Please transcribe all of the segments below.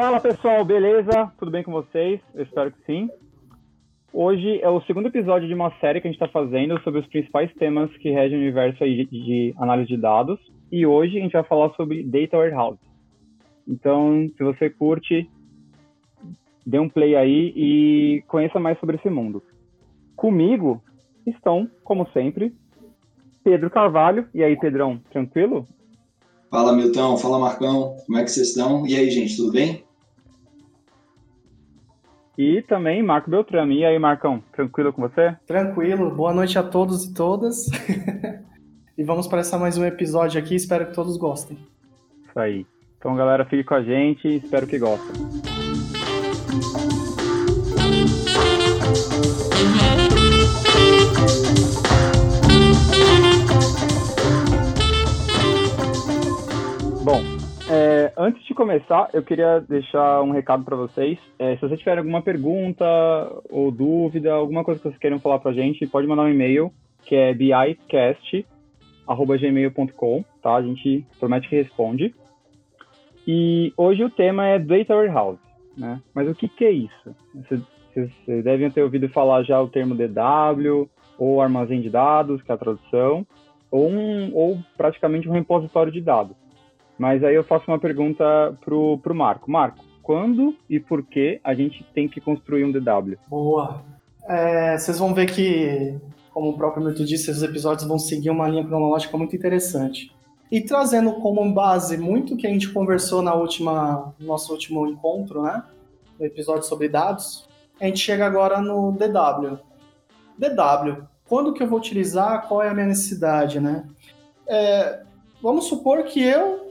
Fala pessoal, beleza? Tudo bem com vocês? Eu espero que sim. Hoje é o segundo episódio de uma série que a gente está fazendo sobre os principais temas que regem o universo de, de análise de dados. E hoje a gente vai falar sobre Data Warehouse. Então, se você curte, dê um play aí e conheça mais sobre esse mundo. Comigo estão, como sempre, Pedro Carvalho. E aí, Pedrão, tranquilo? Fala, Milton. Fala, Marcão. Como é que vocês estão? E aí, gente, tudo bem? E também Marco Beltrame. E aí, Marcão, tranquilo com você? Tranquilo. Boa noite a todos e todas. e vamos para essa mais um episódio aqui. Espero que todos gostem. Isso aí. Então, galera, fique com a gente. Espero que gostem. Bom, é, antes de começar, eu queria deixar um recado para vocês. É, se vocês tiverem alguma pergunta ou dúvida, alguma coisa que vocês queiram falar para a gente, pode mandar um e-mail, que é bicast.gmail.com, tá? A gente promete que responde. E hoje o tema é Data Warehouse, né? Mas o que, que é isso? Vocês, vocês devem ter ouvido falar já o termo DW, ou armazém de dados, que é a tradução, ou, um, ou praticamente um repositório de dados. Mas aí eu faço uma pergunta pro, pro Marco. Marco, quando e por que a gente tem que construir um DW? Boa. É, vocês vão ver que, como o próprio Milton disse, esses episódios vão seguir uma linha cronológica muito interessante. E trazendo como base muito que a gente conversou na última, no nosso último encontro, né? No episódio sobre dados, a gente chega agora no DW. DW, quando que eu vou utilizar, qual é a minha necessidade, né? É, vamos supor que eu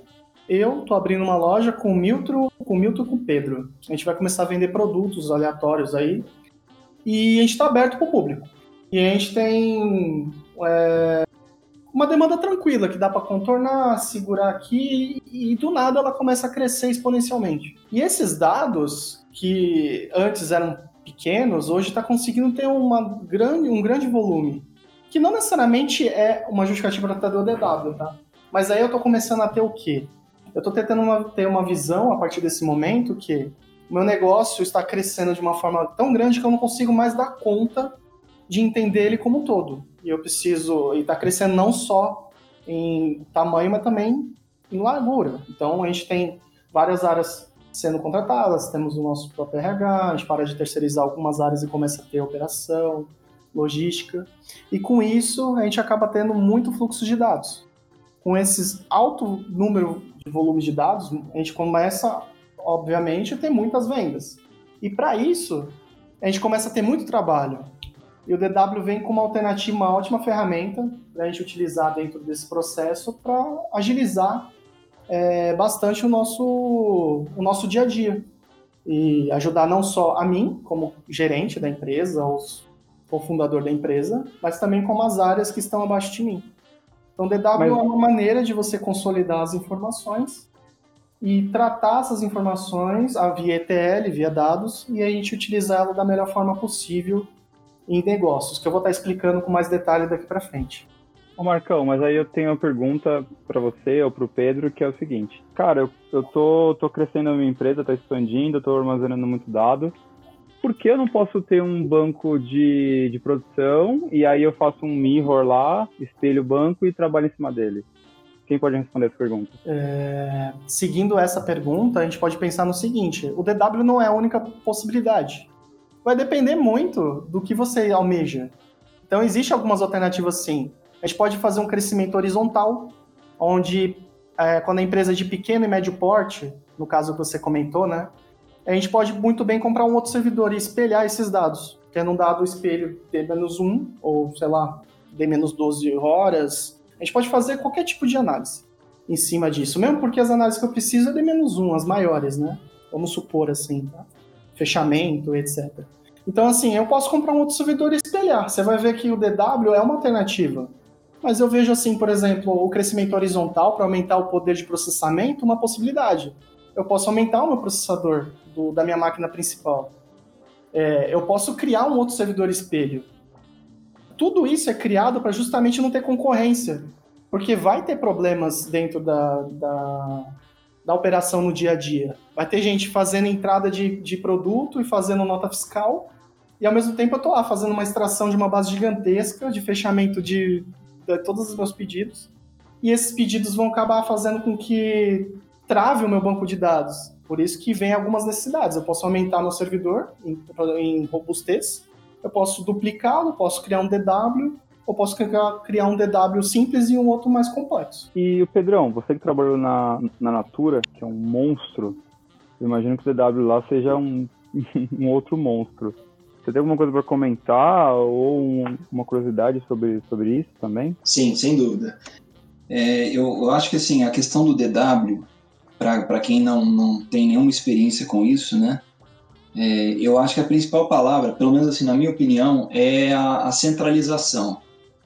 eu tô abrindo uma loja com o Milton, com o Milton com o Pedro. A gente vai começar a vender produtos aleatórios aí. E a gente está aberto para o público. E a gente tem é, uma demanda tranquila que dá para contornar, segurar aqui e, e do nada ela começa a crescer exponencialmente. E esses dados que antes eram pequenos, hoje está conseguindo ter uma grande, um grande volume. Que não necessariamente é uma justificativa para ter o DW, tá? Mas aí eu estou começando a ter o quê? Eu estou tentando uma, ter uma visão a partir desse momento que o meu negócio está crescendo de uma forma tão grande que eu não consigo mais dar conta de entender ele como um todo. E eu preciso, e está crescendo não só em tamanho, mas também em largura. Então a gente tem várias áreas sendo contratadas, temos o nosso próprio RH, a gente para de terceirizar algumas áreas e começa a ter operação, logística. E com isso a gente acaba tendo muito fluxo de dados. Com esses alto número de volume de dados, a gente começa, obviamente, a ter muitas vendas. E para isso, a gente começa a ter muito trabalho. E o DW vem com uma alternativa, uma ótima ferramenta para a gente utilizar dentro desse processo para agilizar é, bastante o nosso, o nosso dia a dia. E ajudar não só a mim, como gerente da empresa, ou cofundador da empresa, mas também como as áreas que estão abaixo de mim. Então, DW Mas... é uma maneira de você consolidar as informações e tratar essas informações via ETL, via dados, e a gente utilizá-lo da melhor forma possível em negócios, que eu vou estar explicando com mais detalhe daqui para frente. Ô Marcão, mas aí eu tenho uma pergunta para você ou para o Pedro, que é o seguinte. Cara, eu, eu tô, tô crescendo a minha empresa, tá expandindo, tô armazenando muito dado, por que eu não posso ter um banco de, de produção e aí eu faço um mirror lá, espelho o banco e trabalho em cima dele? Quem pode responder essa pergunta? É, seguindo essa pergunta, a gente pode pensar no seguinte: o DW não é a única possibilidade. Vai depender muito do que você almeja. Então, existem algumas alternativas sim. A gente pode fazer um crescimento horizontal, onde, é, quando a empresa é de pequeno e médio porte, no caso que você comentou, né? A gente pode muito bem comprar um outro servidor e espelhar esses dados, tendo um dado espelho D-1, ou sei lá, D-12 horas. A gente pode fazer qualquer tipo de análise em cima disso, mesmo porque as análises que eu preciso é D-1, as maiores, né? Vamos supor assim, tá? Fechamento, etc. Então, assim, eu posso comprar um outro servidor e espelhar. Você vai ver que o DW é uma alternativa. Mas eu vejo, assim, por exemplo, o crescimento horizontal para aumentar o poder de processamento, uma possibilidade. Eu posso aumentar o meu processador do, da minha máquina principal. É, eu posso criar um outro servidor espelho. Tudo isso é criado para justamente não ter concorrência, porque vai ter problemas dentro da, da, da operação no dia a dia. Vai ter gente fazendo entrada de, de produto e fazendo nota fiscal, e ao mesmo tempo eu estou lá fazendo uma extração de uma base gigantesca de fechamento de, de todos os meus pedidos, e esses pedidos vão acabar fazendo com que trave o meu banco de dados. Por isso que vem algumas necessidades. Eu posso aumentar meu servidor em, em robustez, eu posso duplicá-lo, posso criar um DW, ou posso criar um DW simples e um outro mais complexo. E o Pedrão, você que trabalhou na, na Natura, que é um monstro, eu imagino que o DW lá seja um, um outro monstro. Você tem alguma coisa para comentar ou um, uma curiosidade sobre, sobre isso também? Sim, sem dúvida. É, eu, eu, acho que assim, a questão do DW, para quem não, não tem nenhuma experiência com isso, né? É, eu acho que a principal palavra, pelo menos assim, na minha opinião, é a, a centralização.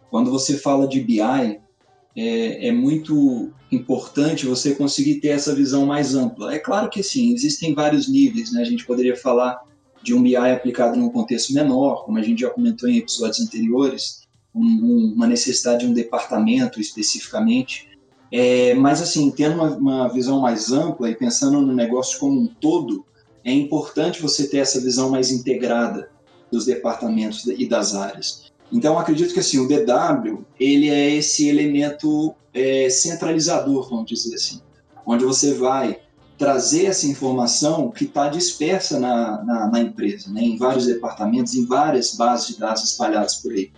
Quando você fala de BI, é, é, muito importante você conseguir ter essa visão mais ampla. É claro que sim, existem vários níveis, né? A gente poderia falar de um BI aplicado num contexto menor, como a gente já comentou em episódios anteriores, um, um, uma necessidade de um departamento especificamente. É, mas assim, tendo uma, uma visão mais ampla e pensando no negócio como um todo, é importante você ter essa visão mais integrada dos departamentos e das áreas. Então, acredito que assim, o DW ele é esse elemento é, centralizador, vamos dizer assim, onde você vai trazer essa informação que está dispersa na, na, na empresa, né, em vários departamentos, em várias bases de dados espalhadas por aí.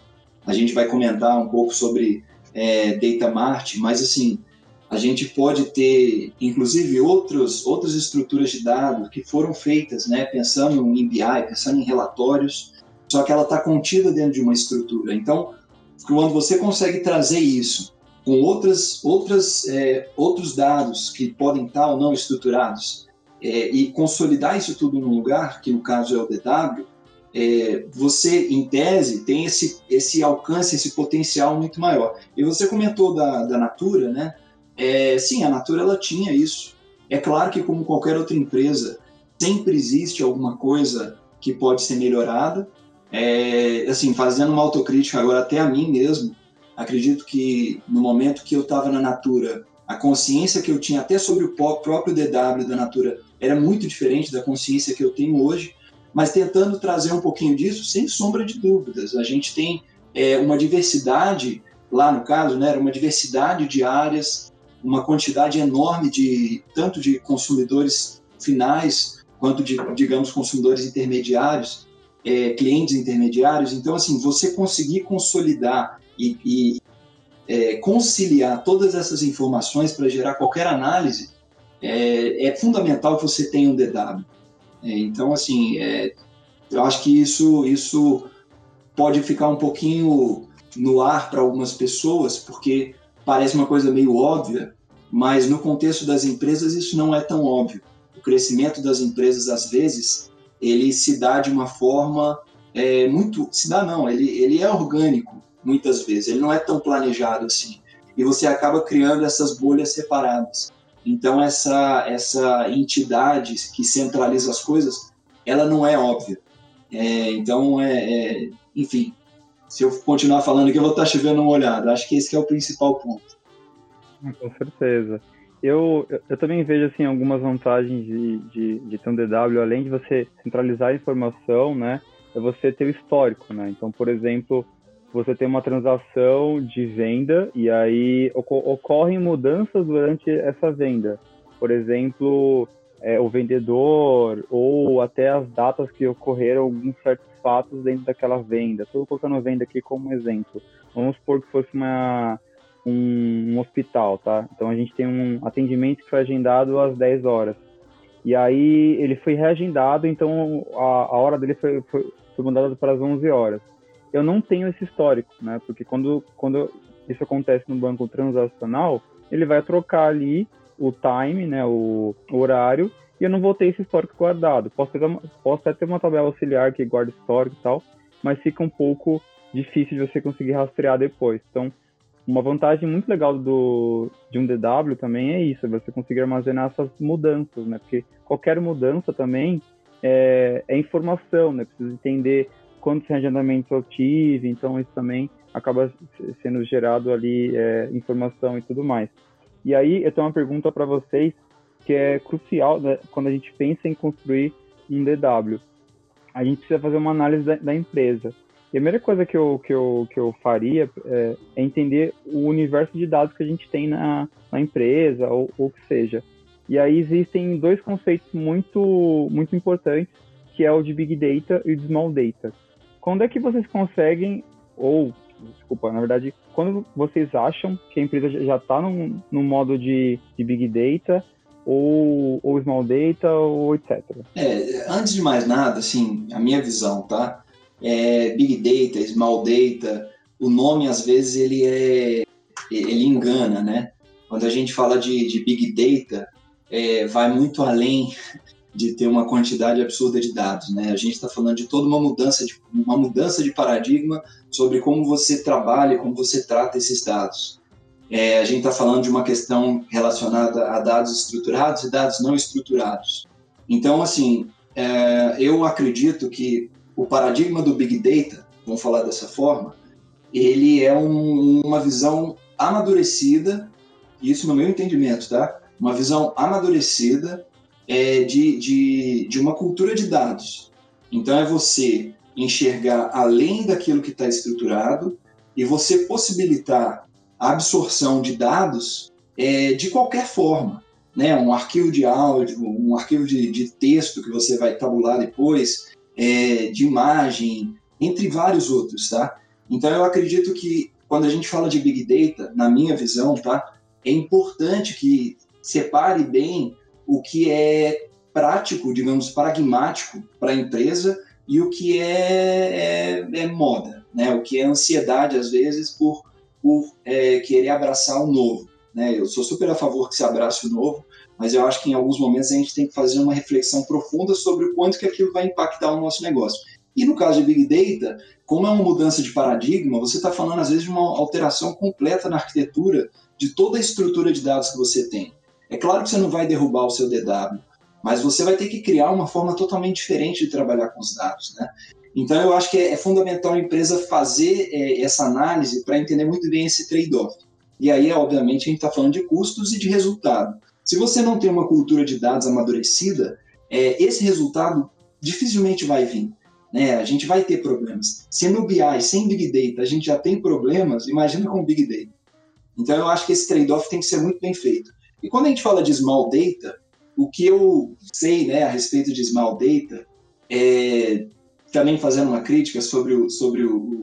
A gente vai comentar um pouco sobre é, Data Mart, mas assim, a gente pode ter, inclusive, outros, outras estruturas de dados que foram feitas, né, pensando em BI, pensando em relatórios, só que ela está contida dentro de uma estrutura. Então, quando você consegue trazer isso com outras, outras, é, outros dados que podem estar ou não estruturados é, e consolidar isso tudo num lugar, que no caso é o DW, é, você, em tese, tem esse, esse alcance, esse potencial muito maior. E você comentou da, da Natura, né? É, sim, a Natura ela tinha isso. É claro que, como qualquer outra empresa, sempre existe alguma coisa que pode ser melhorada, é, assim, fazendo uma autocrítica agora até a mim mesmo, acredito que no momento que eu estava na Natura, a consciência que eu tinha até sobre o próprio DW da Natura era muito diferente da consciência que eu tenho hoje, mas tentando trazer um pouquinho disso, sem sombra de dúvidas. A gente tem é, uma diversidade, lá no caso, né, uma diversidade de áreas, uma quantidade enorme de tanto de consumidores finais quanto de, digamos, consumidores intermediários é, clientes intermediários. Então, assim, você conseguir consolidar e, e é, conciliar todas essas informações para gerar qualquer análise é, é, fundamental que você tenha um DW. É, então, assim, é, eu acho que isso, isso pode ficar um pouquinho no ar para algumas pessoas, porque parece uma coisa meio óbvia, mas no contexto das empresas isso não é tão óbvio. O crescimento das empresas, às vezes, ele se dá de uma forma é, muito. Se dá, não, ele, ele é orgânico, muitas vezes, ele não é tão planejado assim. E você acaba criando essas bolhas separadas. Então, essa, essa entidade que centraliza as coisas, ela não é óbvia. É, então, é, é, enfim, se eu continuar falando aqui, eu vou estar chovendo uma olhada. Acho que esse que é o principal ponto. Com certeza eu, eu também vejo assim algumas vantagens de, de, de ter um DW, além de você centralizar a informação, né? É você ter o histórico, né? Então, por exemplo, você tem uma transação de venda e aí ocorrem mudanças durante essa venda. Por exemplo, é, o vendedor ou até as datas que ocorreram alguns certos fatos dentro daquela venda. Estou colocando venda aqui como exemplo. Vamos supor que fosse uma um, um, hospital, tá? Então a gente tem um atendimento que foi agendado às 10 horas. E aí ele foi reagendado, então a, a hora dele foi, foi, foi mudada para as 11 horas. Eu não tenho esse histórico, né? Porque quando, quando isso acontece no banco transacional, ele vai trocar ali o time, né, o horário, e eu não vou ter esse histórico guardado. Posso, ter, posso até ter uma tabela auxiliar que guarda histórico e tal, mas fica um pouco difícil de você conseguir rastrear depois. Então, uma vantagem muito legal do, de um DW também é isso, é você conseguir armazenar essas mudanças, né? Porque qualquer mudança também é, é informação, né? Precisa entender quantos reagendamentos eu tive, então isso também acaba sendo gerado ali é, informação e tudo mais. E aí eu tenho uma pergunta para vocês que é crucial né, quando a gente pensa em construir um DW. A gente precisa fazer uma análise da, da empresa. E a primeira coisa que eu, que eu, que eu faria é, é, entender o universo de dados que a gente tem na, na empresa, ou o que seja. E aí existem dois conceitos muito, muito importantes, que é o de Big Data e o de Small Data. Quando é que vocês conseguem, ou, desculpa, na verdade, quando vocês acham que a empresa já está no, modo de, de Big Data ou, ou Small Data ou etc? É, antes de mais nada, assim, a minha visão, tá? é, Big Data, Small Data, o nome às vezes ele é ele engana, né? Quando a gente fala de, de Big Data, é, vai muito além de ter uma quantidade absurda de dados, né? A gente está falando de toda uma mudança de uma mudança de paradigma sobre como você trabalha, como você trata esses dados. É, a gente está falando de uma questão relacionada a dados estruturados e dados não estruturados. Então, assim, é, eu acredito que o paradigma do Big Data, vamos falar dessa forma, ele é um, uma visão amadurecida, isso no meu entendimento, tá? Uma visão amadurecida é, de, de, de uma cultura de dados. Então é você enxergar além daquilo que está estruturado e você possibilitar absorção de dados é, de qualquer forma. Né? Um arquivo de áudio, um arquivo de, de texto que você vai tabular depois, é, de imagem, entre vários outros, tá? Então eu acredito que quando a gente fala de Big Data, na minha visão, tá? É importante que separe bem o que é prático, digamos, pragmático para a empresa e o que é, é, é, moda, né? O que é ansiedade, às vezes, por, por é, querer abraçar o novo, né? Eu sou super a favor que se abrace o novo, mas eu acho que em alguns momentos a gente tem que fazer uma reflexão profunda sobre o quanto que aquilo vai impactar o nosso negócio. E no caso de Big Data, como é uma mudança de paradigma, você está falando às vezes de uma alteração completa na arquitetura de toda a estrutura de dados que você tem. É claro que você não vai derrubar o seu DW, mas você vai ter que criar uma forma totalmente diferente de trabalhar com os dados, né? Então eu acho que é, é fundamental a empresa fazer é, essa análise para entender muito bem esse trade-off. E aí, obviamente, a gente está falando de custos e de resultado. Se você não tem uma cultura de dados amadurecida, é, esse resultado dificilmente vai vir. Né? A gente vai ter problemas. Se no BI, sem Big Data, a gente já tem problemas, imagina com Big Data. Então, eu acho que esse trade-off tem que ser muito bem feito. E quando a gente fala de Small Data, o que eu sei né, a respeito de Small Data, é, também fazendo uma crítica sobre o, sobre o,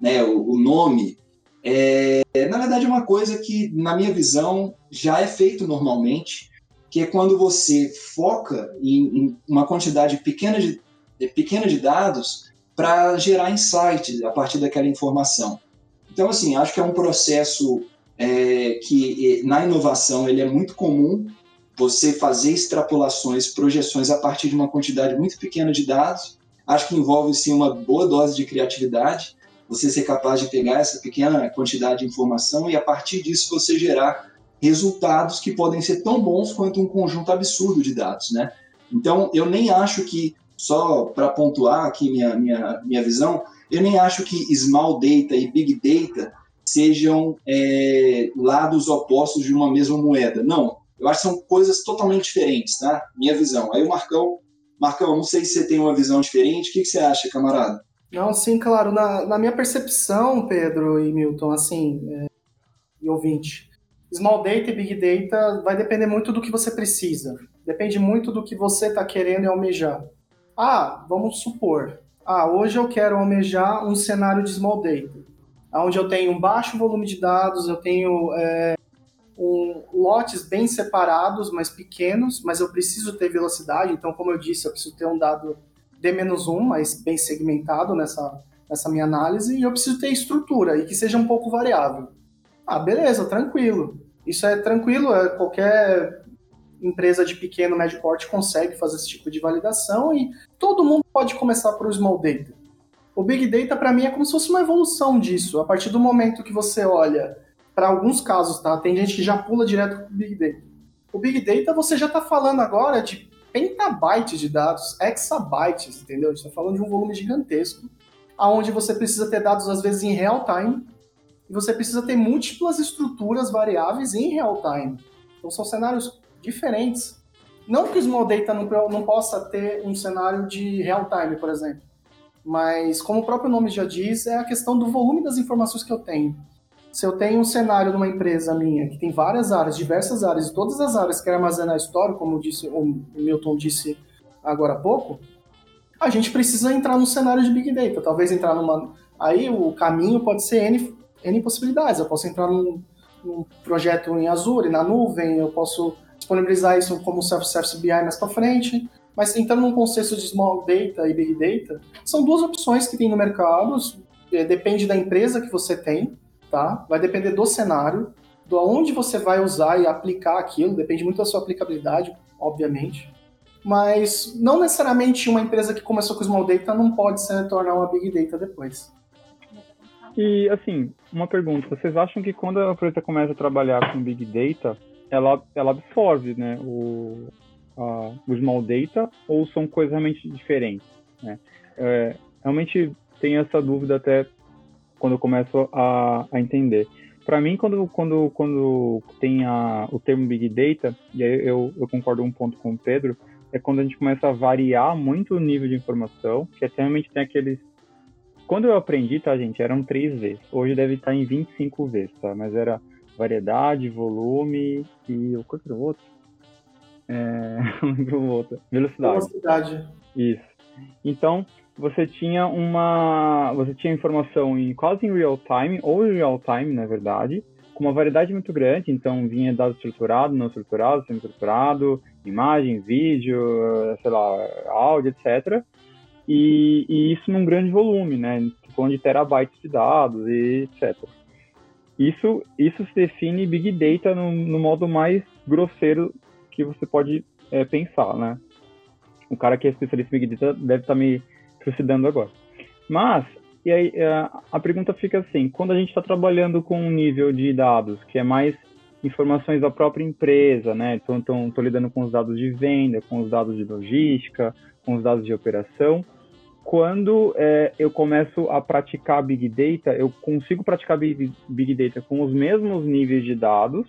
né, o, o nome, é, na verdade, é uma coisa que, na minha visão, já é feito normalmente, que é quando você foca em, em uma quantidade pequena de, pequena de dados para gerar insights a partir daquela informação. Então, assim, acho que é um processo é, que na inovação ele é muito comum você fazer extrapolações, projeções a partir de uma quantidade muito pequena de dados. Acho que envolve sim uma boa dose de criatividade, você ser capaz de pegar essa pequena quantidade de informação e a partir disso você gerar resultados que podem ser tão bons quanto um conjunto absurdo de dados, né? Então, eu nem acho que, só para pontuar aqui minha, minha, minha visão, eu nem acho que small data e big data sejam é, lados opostos de uma mesma moeda. Não, eu acho que são coisas totalmente diferentes, tá? Minha visão. Aí o Marcão, Marcão, não sei se você tem uma visão diferente, o que, você acha, camarada? Não, sim, claro. Na, na minha percepção, Pedro e Milton, assim, é, e ouvinte, Small Data e Big Data vai depender muito do que você precisa. Depende muito do que você está querendo e almejar. Ah, vamos supor. Ah, hoje eu quero almejar um cenário de Small Data, onde eu tenho um baixo volume de dados, eu tenho é, um, lotes bem separados, mas pequenos, mas eu preciso ter velocidade. Então, como eu disse, eu preciso ter um dado D-1, mas bem segmentado nessa, nessa minha análise, e eu preciso ter estrutura e que seja um pouco variável. Ah, beleza, tranquilo. Isso é tranquilo, é, qualquer empresa de pequeno, médio porte consegue fazer esse tipo de validação e todo mundo pode começar por small data. O big data para mim é como se fosse uma evolução disso. A partir do momento que você olha para alguns casos, tá? Tem gente que já pula direto para o big data. O big data você já está falando agora de petabytes de dados, exabytes, entendeu? A gente está falando de um volume gigantesco, aonde você precisa ter dados às vezes em real time e você precisa ter múltiplas estruturas variáveis em real time. Então são cenários diferentes. Não que o Small Data não, não possa ter um cenário de real time, por exemplo, mas como o próprio nome já diz, é a questão do volume das informações que eu tenho. Se eu tenho um cenário numa empresa minha que tem várias áreas, diversas áreas, e todas as áreas querem armazenar história, como disse, o Milton disse agora há pouco, a gente precisa entrar no cenário de Big Data. Talvez entrar numa. Aí o caminho pode ser N, N possibilidades. Eu posso entrar num, num projeto em Azure, na nuvem, eu posso disponibilizar isso como Self-Service BI mais para frente. Mas entrando num conceito de Small Data e Big Data, são duas opções que tem no mercado. É, depende da empresa que você tem, tá? Vai depender do cenário, do aonde você vai usar e aplicar aquilo. Depende muito da sua aplicabilidade, obviamente mas não necessariamente uma empresa que começou com Small Data não pode se tornar uma Big Data depois. E, assim, uma pergunta. Vocês acham que quando a empresa começa a trabalhar com Big Data, ela, ela absorve né, o, a, o Small Data ou são coisas realmente diferentes? Né? É, realmente tenho essa dúvida até quando eu começo a, a entender. Para mim, quando, quando, quando tem a, o termo Big Data, e aí eu, eu concordo um ponto com o Pedro, é quando a gente começa a variar muito o nível de informação, que até realmente tem aqueles. Quando eu aprendi, tá, gente, eram três vezes. Hoje deve estar em 25 vezes, tá? Mas era variedade, volume e o que era o outro? É... não lembro o outro. Velocidade. Velocidade. Isso. Então, você tinha uma. Você tinha informação em quase em real time, ou em real time, na verdade, com uma variedade muito grande, então vinha dado estruturado, não estruturado, semi-estruturado, imagem, vídeo, sei lá, áudio, etc. E, e, isso num grande volume, né, falando de terabytes de dados e etc. Isso, isso se define Big Data no, no modo mais grosseiro que você pode é, pensar, né. O cara que é especialista em Big Data deve estar tá me trucidando agora. Mas e aí é, a pergunta fica assim: quando a gente está trabalhando com um nível de dados que é mais informações da própria empresa, né? Então, estou lidando com os dados de venda, com os dados de logística, com os dados de operação. Quando é, eu começo a praticar Big Data, eu consigo praticar Big, Big Data com os mesmos níveis de dados,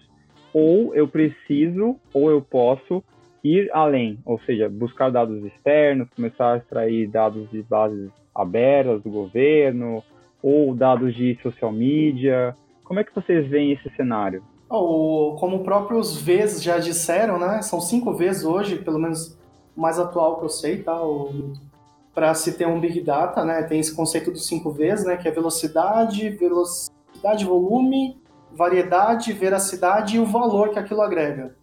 ou eu preciso, ou eu posso ir além, ou seja, buscar dados externos, começar a extrair dados de bases abertas do governo ou dados de social media? Como é que vocês veem esse cenário? Como próprios Vs já disseram, né? São cinco Vs hoje, pelo menos o mais atual que eu sei, tá? Para se ter um Big Data, né? Tem esse conceito dos cinco Vs, né? Que é velocidade, velocidade, volume, variedade, veracidade e o valor que aquilo agrega.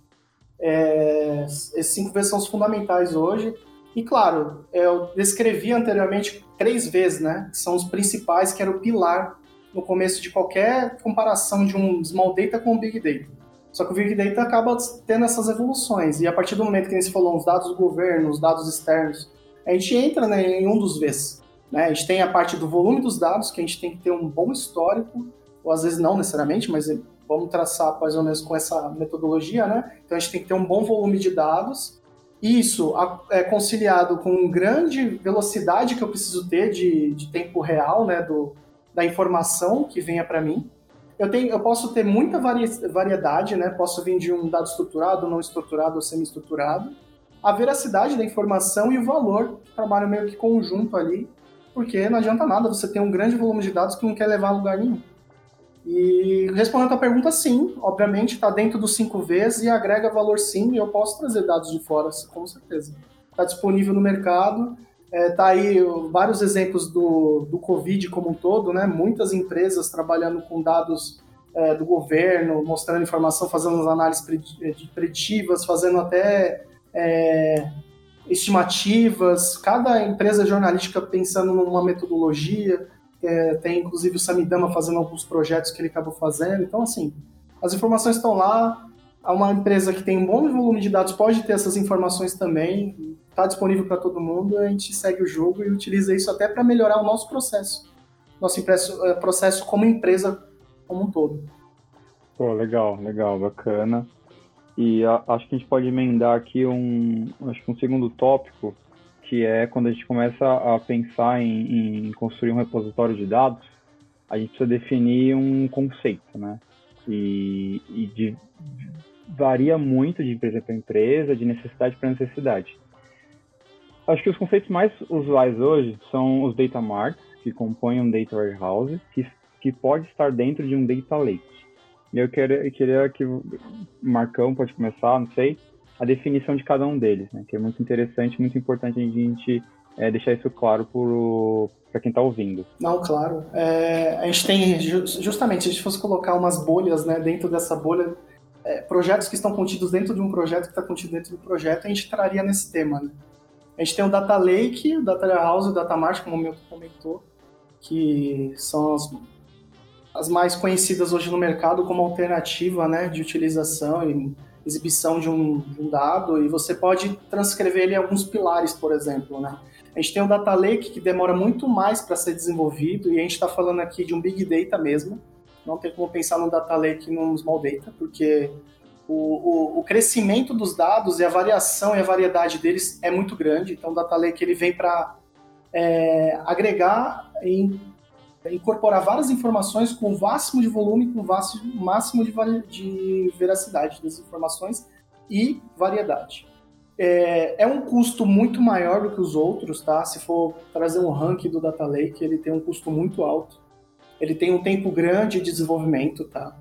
É, esses cinco Vs são os fundamentais hoje. E claro, eu descrevi anteriormente três vezes, né? Que são os principais, que era o pilar no começo de qualquer comparação de um small data com um big data. Só que o big data acaba tendo essas evoluções e a partir do momento que a gente falou os dados do governo, os dados externos, a gente entra né, em um dos Vs. Né? A gente tem a parte do volume dos dados, que a gente tem que ter um bom histórico, ou às vezes não necessariamente, mas vamos traçar mais ou menos com essa metodologia, né? Então a gente tem que ter um bom volume de dados isso é conciliado com grande velocidade que eu preciso ter de, de tempo real, né, do, da informação que venha para mim. Eu, tenho, eu posso ter muita vari, variedade, né, posso vir de um dado estruturado, não estruturado ou semi-estruturado. A veracidade da informação e o valor, trabalham meio que conjunto ali, porque não adianta nada você ter um grande volume de dados que não quer levar a lugar nenhum. E respondendo a pergunta, sim, obviamente está dentro dos 5 Vs e agrega valor sim, e eu posso trazer dados de fora, com certeza. Está disponível no mercado, está é, tá aí vários exemplos do, do Covid como um todo, né? muitas empresas trabalhando com dados é, do governo, mostrando informação, fazendo análises preditivas, fazendo até é, estimativas, cada empresa jornalística pensando numa metodologia, é, tem inclusive o Samidama fazendo alguns projetos que ele acabou fazendo. Então, assim, as informações estão lá. Uma empresa que tem um bom volume de dados pode ter essas informações também. Está disponível para todo mundo. A gente segue o jogo e utiliza isso até para melhorar o nosso processo. Nosso é, processo como empresa como um todo. Pô, legal, legal, bacana. E a, acho que a gente pode emendar aqui um, acho que um segundo tópico, que é quando a gente começa a pensar em, em, construir um repositório de dados, a gente precisa definir um conceito, né? E, e de, varia muito de empresa para empresa, de necessidade para necessidade. Acho que os conceitos mais usuais hoje são os data marts, que compõem um data warehouse, que, que pode estar dentro de um data lake. E eu queria, eu queria que o Marcão pode começar, não sei, a definição de cada um deles, né? Que é muito interessante, muito importante a gente é, deixar isso claro para quem está ouvindo. Não, claro. É, a gente tem, justamente, se a gente fosse colocar umas bolhas né, dentro dessa bolha, é, projetos que estão contidos dentro de um projeto que está contido dentro do projeto, a gente traria nesse tema. Né? A gente tem o Data Lake, o Data Warehouse, o Data Mart, como o Milton comentou, que são as, as mais conhecidas hoje no mercado como alternativa né, de utilização e exibição de um, de um dado, e você pode transcrever ele em alguns pilares, por exemplo. Né? A gente tem o Data Lake, que demora muito mais para ser desenvolvido, e a gente está falando aqui de um Big Data mesmo. Não tem como pensar no Data Lake num Small Data, porque o, o, o, crescimento dos dados e a variação e a variedade deles é muito grande. Então, o Data Lake ele vem para é, agregar e incorporar várias informações com o máximo de volume, com o máximo de, de veracidade das informações e variedade. É, é, um custo muito maior do que os outros, tá? Se for trazer um ranking do Data Lake, ele tem um custo muito alto. Ele tem um tempo grande de desenvolvimento, tá?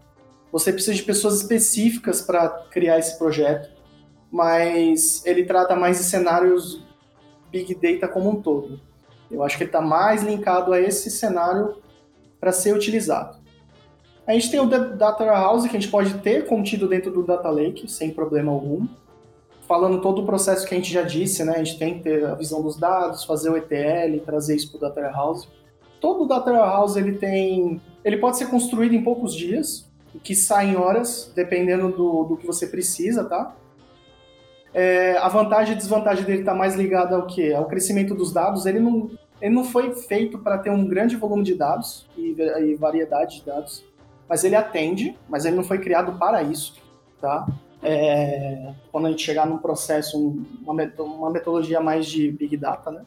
Você precisa de pessoas específicas para criar esse projeto, mas ele trata mais de cenários Big Data como um todo. Eu acho que ele está mais linkado a esse cenário para ser utilizado. A gente tem o Data Warehouse, que a gente pode ter contido dentro do Data Lake, sem problema algum falando todo o processo que a gente já disse, né? A gente tem que ter a visão dos dados, fazer o ETL, trazer isso para o Data Warehouse. Todo o Data Warehouse ele tem, ele pode ser construído em poucos dias, que sai em horas, dependendo do, do que você precisa, tá? É, a vantagem e desvantagem dele está mais ligada ao que? Ao crescimento dos dados. Ele não, ele não foi feito para ter um grande volume de dados e, e variedade de dados, mas ele atende, mas ele não foi criado para isso, tá? é, quando a gente chegar num processo, uma, uma metodologia mais de Big Data, né?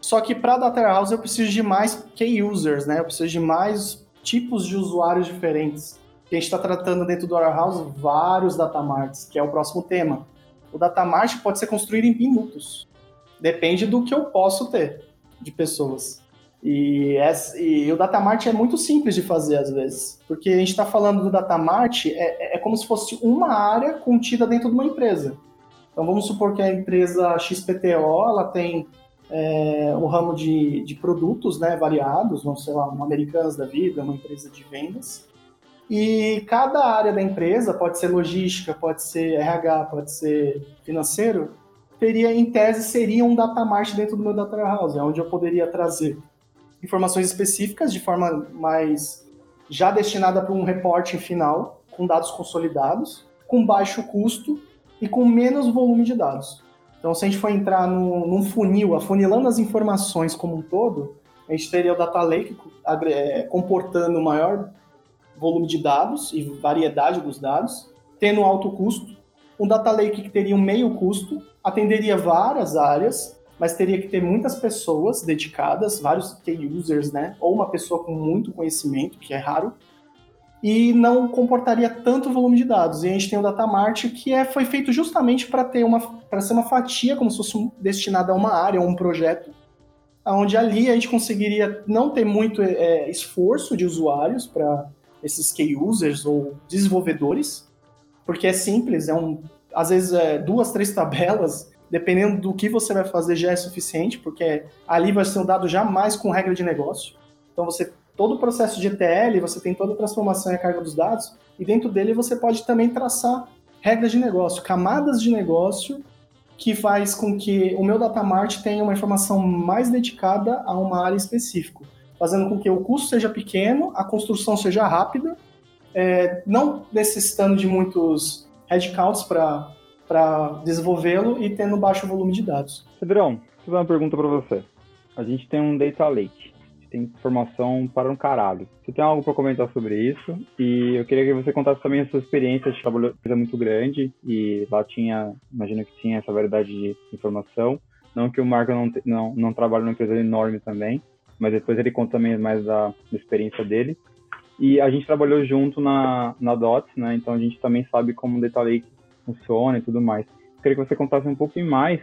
Só que para Data Warehouse eu preciso de mais key users, né? Eu preciso de mais tipos de usuários diferentes. a gente está tratando dentro do Warehouse vários data marts, que é o próximo tema. O data mart pode ser construído em minutos. Depende do que eu posso ter de pessoas. E, essa, e o Datamart é muito simples de fazer às vezes, porque a gente está falando do Datamart, é, é como se fosse uma área contida dentro de uma empresa. Então vamos supor que a empresa XPTO ela tem é, um ramo de, de produtos né, variados, vamos sei lá, uma Americanas da vida, uma empresa de vendas. E cada área da empresa, pode ser logística, pode ser RH, pode ser financeiro, teria, em tese, seria um datamart dentro do meu data warehouse, onde eu poderia trazer informações específicas de forma mais já destinada para um reporte final, com dados consolidados, com baixo custo e com menos volume de dados. Então, se a gente for entrar no, num funil, afunilando as informações como um todo, a gente teria o Data Lake é, comportando maior volume de dados e variedade dos dados, tendo alto custo. Um Data Lake que teria um meio custo, atenderia várias áreas mas teria que ter muitas pessoas dedicadas, vários key users, né? Ou uma pessoa com muito conhecimento, que é raro, e não comportaria tanto volume de dados. E a gente tem o Datamart, que é, foi feito justamente para ter uma para ser uma fatia, como se fosse destinada a uma área, a um projeto, onde ali a gente conseguiria não ter muito é, esforço de usuários para esses key users ou desenvolvedores, porque é simples, é um às vezes é duas, três tabelas dependendo do que você vai fazer, já é suficiente, porque ali vai ser um dado jamais com regra de negócio. Então, você todo o processo de ETL, você tem toda a transformação e a carga dos dados, e dentro dele você pode também traçar regras de negócio, camadas de negócio, que faz com que o meu datamart tenha uma informação mais dedicada a uma área específica, fazendo com que o custo seja pequeno, a construção seja rápida, é, não necessitando de muitos headcounts para desenvolvê-lo e tendo baixo volume de dados. Pedrão, vou fazer uma pergunta para você. A gente tem um data lake, tem informação para um caralho. Você tem algo para comentar sobre isso? E eu queria que você contasse também a sua experiência de trabalho coisa muito grande e lá tinha, imagino que tinha essa variedade de informação. Não que o Marco não, não, não trabalhe numa empresa enorme também, mas depois ele conta também mais da, da experiência dele. E a gente trabalhou junto na, na DOTS, né? Então a gente também sabe como o Data Lake funciona e tudo mais. Queria que você contasse um pouquinho mais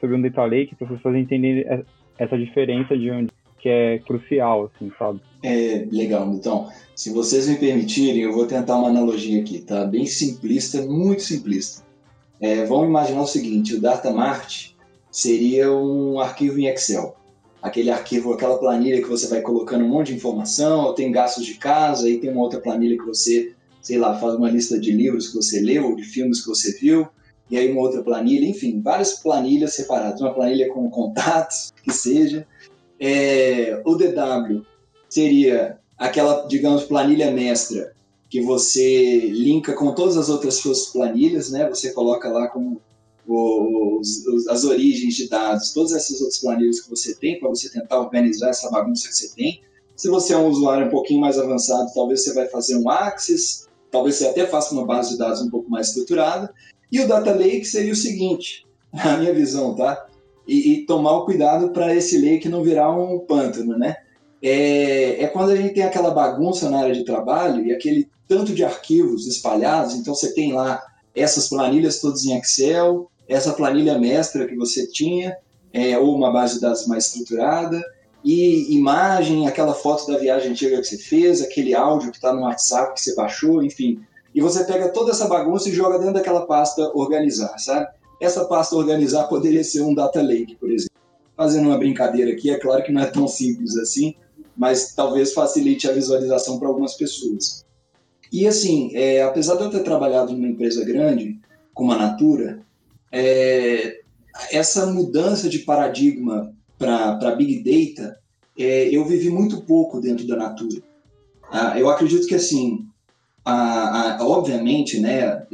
sobre o Data Lake, para as pessoas entenderem essa diferença de onde que é crucial, assim, sabe? É, legal. Então, se vocês me permitirem, eu vou tentar uma analogia aqui, tá? Bem simplista, muito simplista. É, vamos imaginar o seguinte, o DataMart seria um arquivo em Excel. Aquele arquivo, aquela planilha que você vai colocando um monte de informação, tem gastos de casa, aí tem uma outra planilha que você, sei lá, faz uma lista de livros que você leu, de filmes que você viu, e aí uma outra planilha, enfim, várias planilhas separadas. Uma planilha com contatos, que seja, é, o DW seria aquela, digamos, planilha mestra que você linka com todas as outras suas planilhas, né? Você coloca lá com os, os, as origens de dados, todas essas outras planilhas que você tem para você tentar organizar essa bagunça que você tem. Se você é um usuário um pouquinho mais avançado, talvez você vai fazer um Access, talvez você até faça uma base de dados um pouco mais estruturada. E o Data Lake seria o seguinte, na minha visão, tá? e, e tomar o cuidado para esse lake não virar um pântano, né? É, é, quando a gente tem aquela bagunça na área de trabalho e aquele tanto de arquivos espalhados, então você tem lá essas planilhas todas em Excel, essa planilha mestra que você tinha, é, ou uma base de dados mais estruturada, e imagem, aquela foto da viagem antiga que você fez, aquele áudio que está no WhatsApp que você baixou, enfim. E você pega toda essa bagunça e joga dentro daquela pasta organizar, sabe? Essa pasta organizar poderia ser um data lake, por exemplo. Fazendo uma brincadeira aqui, é claro que não é tão simples assim, mas talvez facilite a visualização para algumas pessoas. E assim, é, apesar de eu ter trabalhado numa empresa grande, como a Natura, é, essa mudança de paradigma para Big Data, é, eu vivi muito pouco dentro da Natura. Ah, eu acredito que, assim, a, a, obviamente, né,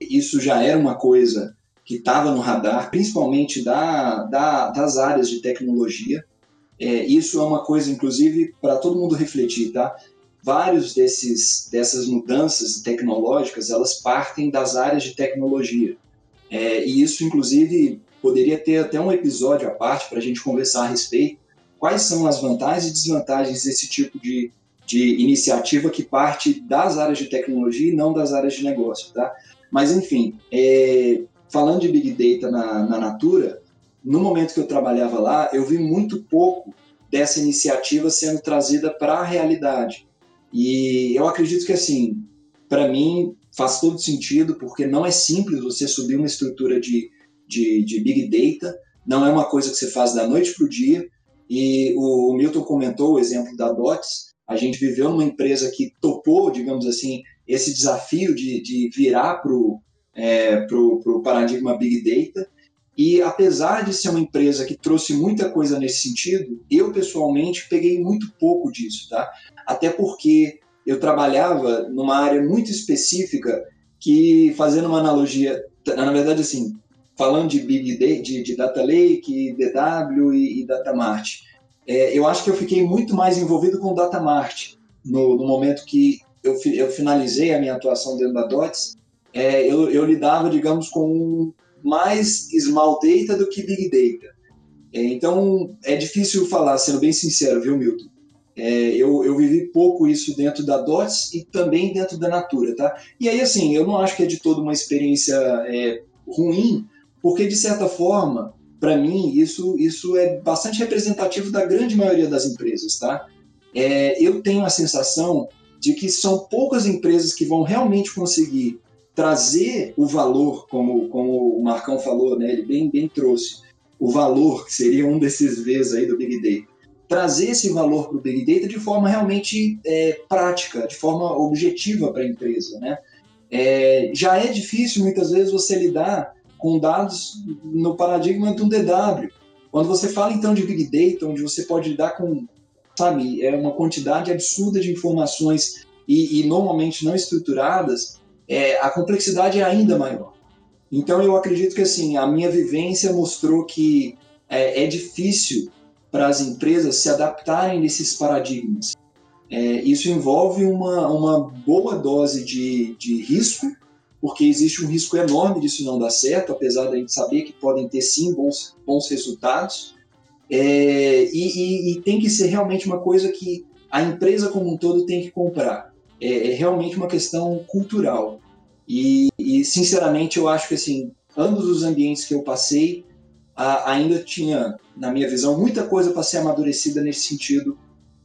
isso já era uma coisa que estava no radar, principalmente da, da, das áreas de tecnologia. É, isso é uma coisa, inclusive, para todo mundo refletir, tá? Vários desses dessas mudanças tecnológicas, elas partem das áreas de tecnologia. É, e isso, inclusive, poderia ter até um episódio à parte para a gente conversar a respeito. Quais são as vantagens e desvantagens desse tipo de, de iniciativa que parte das áreas de tecnologia e não das áreas de negócio, tá? Mas, enfim, é, falando de Big Data na, na Natura, no momento que eu trabalhava lá, eu vi muito pouco dessa iniciativa sendo trazida para a realidade. E eu acredito que, assim, para mim faz todo sentido, porque não é simples você subir uma estrutura de, de, de Big Data, não é uma coisa que você faz da noite para o dia. E o, o Milton comentou o exemplo da DOTS, a gente viveu numa empresa que topou, digamos assim, esse desafio de, de virar para o é, para o paradigma Big Data. E apesar de ser uma empresa que trouxe muita coisa nesse sentido, eu pessoalmente peguei muito pouco disso, tá? Até porque eu trabalhava numa área muito específica que, fazendo uma analogia, na verdade, assim, falando de Big Data, de, de Data Lake, DW e, e Data Mart, é, eu acho que eu fiquei muito mais envolvido com Data Mart no, no momento que eu, eu finalizei a minha atuação dentro da DOTS é, eu, eu, lidava, digamos, com mais small data do que big data. É, então, é difícil falar, sendo bem sincero, viu, Milton? É, eu, eu, vivi pouco isso dentro da DOTS e também dentro da Natura, tá? E aí, assim, eu não acho que é de toda uma experiência é, ruim, porque, de certa forma, para mim, isso, isso é bastante representativo da grande maioria das empresas, tá? É, eu tenho a sensação de que são poucas empresas que vão realmente conseguir trazer o valor, como, como o Marcão falou, né, ele bem, bem trouxe, o valor, que seria um desses Vs aí do Big Data, trazer esse valor para o Big Data de forma realmente é, prática, de forma objetiva para a empresa. Né? É, já é difícil, muitas vezes, você lidar com dados no paradigma de um DW. Quando você fala, então, de Big Data, onde você pode lidar com, sabe, é uma quantidade absurda de informações e, e normalmente não estruturadas, é, a complexidade é ainda maior. Então eu acredito que assim a minha vivência mostrou que é, é difícil para as empresas se adaptarem nesses paradigmas. É, isso envolve uma, uma boa dose de, de risco, porque existe um risco enorme disso não dar certo, apesar da gente saber que podem ter sim bons, bons resultados. É, e, e, e, tem que ser realmente uma coisa que a empresa como um todo tem que comprar. é, é realmente uma questão cultural. E, e, sinceramente, eu acho que assim, ambos os ambientes que eu passei a, ainda tinha, na minha visão, muita coisa para ser amadurecida nesse sentido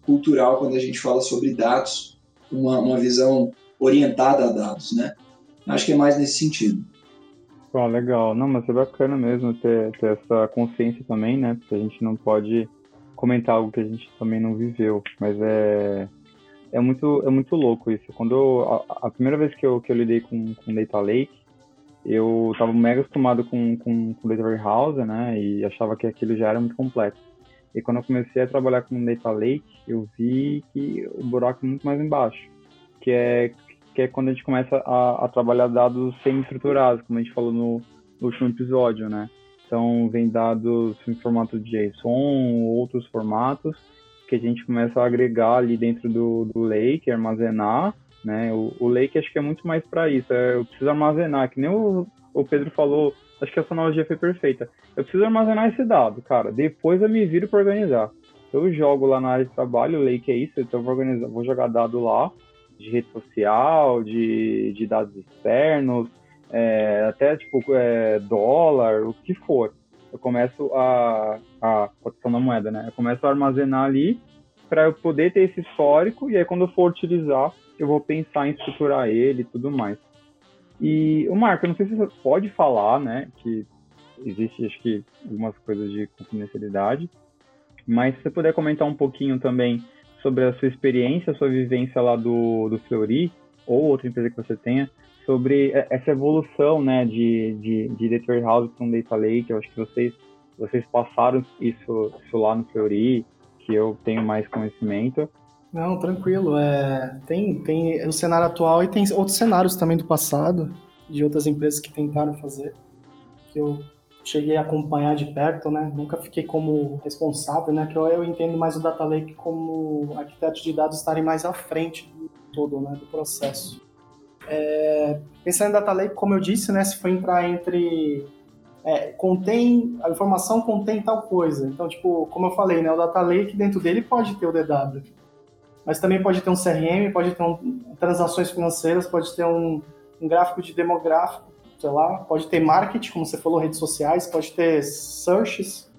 cultural quando a gente fala sobre dados, uma, uma visão orientada a dados, né? Acho que é mais nesse sentido. Pô, legal. Não, mas é bacana mesmo ter, ter essa consciência também, né? Porque a gente não pode comentar algo que a gente também não viveu. Mas é, é, muito, é muito louco isso. Quando eu, a, a, primeira vez que eu, que eu lidei com, com Data Lake, eu estava mega acostumado com, com, com Data Warehouse, né? E achava que aquilo já era muito complexo. E quando eu comecei a trabalhar com Data Lake, eu vi que o buraco é muito mais embaixo. Que é que é quando a gente começa a, a trabalhar dados semi-estruturados, como a gente falou no, no, último episódio, né? Então, vem dados em formato de JSON, outros formatos, que a gente começa a agregar ali dentro do, do Lake, armazenar, né? O, o Lake acho que é muito mais para isso, é, eu preciso armazenar, que nem o, o Pedro falou, acho que essa analogia foi perfeita. Eu preciso armazenar esse dado, cara, depois eu me viro para organizar. Eu jogo lá na área de trabalho, o Lake é isso, então eu vou, organizar, vou jogar dado lá, de rede social, de, de dados externos, é, até tipo é, dólar, o que for. Eu começo a, a cotação da moeda, né? Eu começo a armazenar ali para eu poder ter esse histórico e aí quando eu for utilizar, eu vou pensar em estruturar ele e tudo mais. E o Marco, eu não sei se você pode falar, né, que existe acho que algumas coisas de confidencialidade, mas se você puder comentar um pouquinho também sobre a sua experiência, a sua vivência lá do, do Fleury, ou outra empresa que você tenha, sobre essa evolução né, de, de, de Data Warehouse um Data Lake. Eu acho que vocês, vocês passaram isso, isso lá no Fleury, que eu tenho mais conhecimento. Não, tranquilo. É, tem, tem o cenário atual e tem outros cenários também do passado, de outras empresas que tentaram fazer, que eu cheguei a acompanhar de perto, né? Nunca fiquei como responsável, né? Que eu, eu entendo mais o Data Lake como arquitetos de dados estarem mais à frente do todo, né? Do processo. É, pensando em Data Lake, como eu disse, né? Se for entrar entre é, contém a informação contém tal coisa. Então, tipo, como eu falei, né? O Data Lake dentro dele pode ter o DW, mas também pode ter um CRM, pode ter um, transações financeiras, pode ter um, um gráfico de demográfico sei lá, pode ter marketing, como você falou, redes sociais, pode ter searches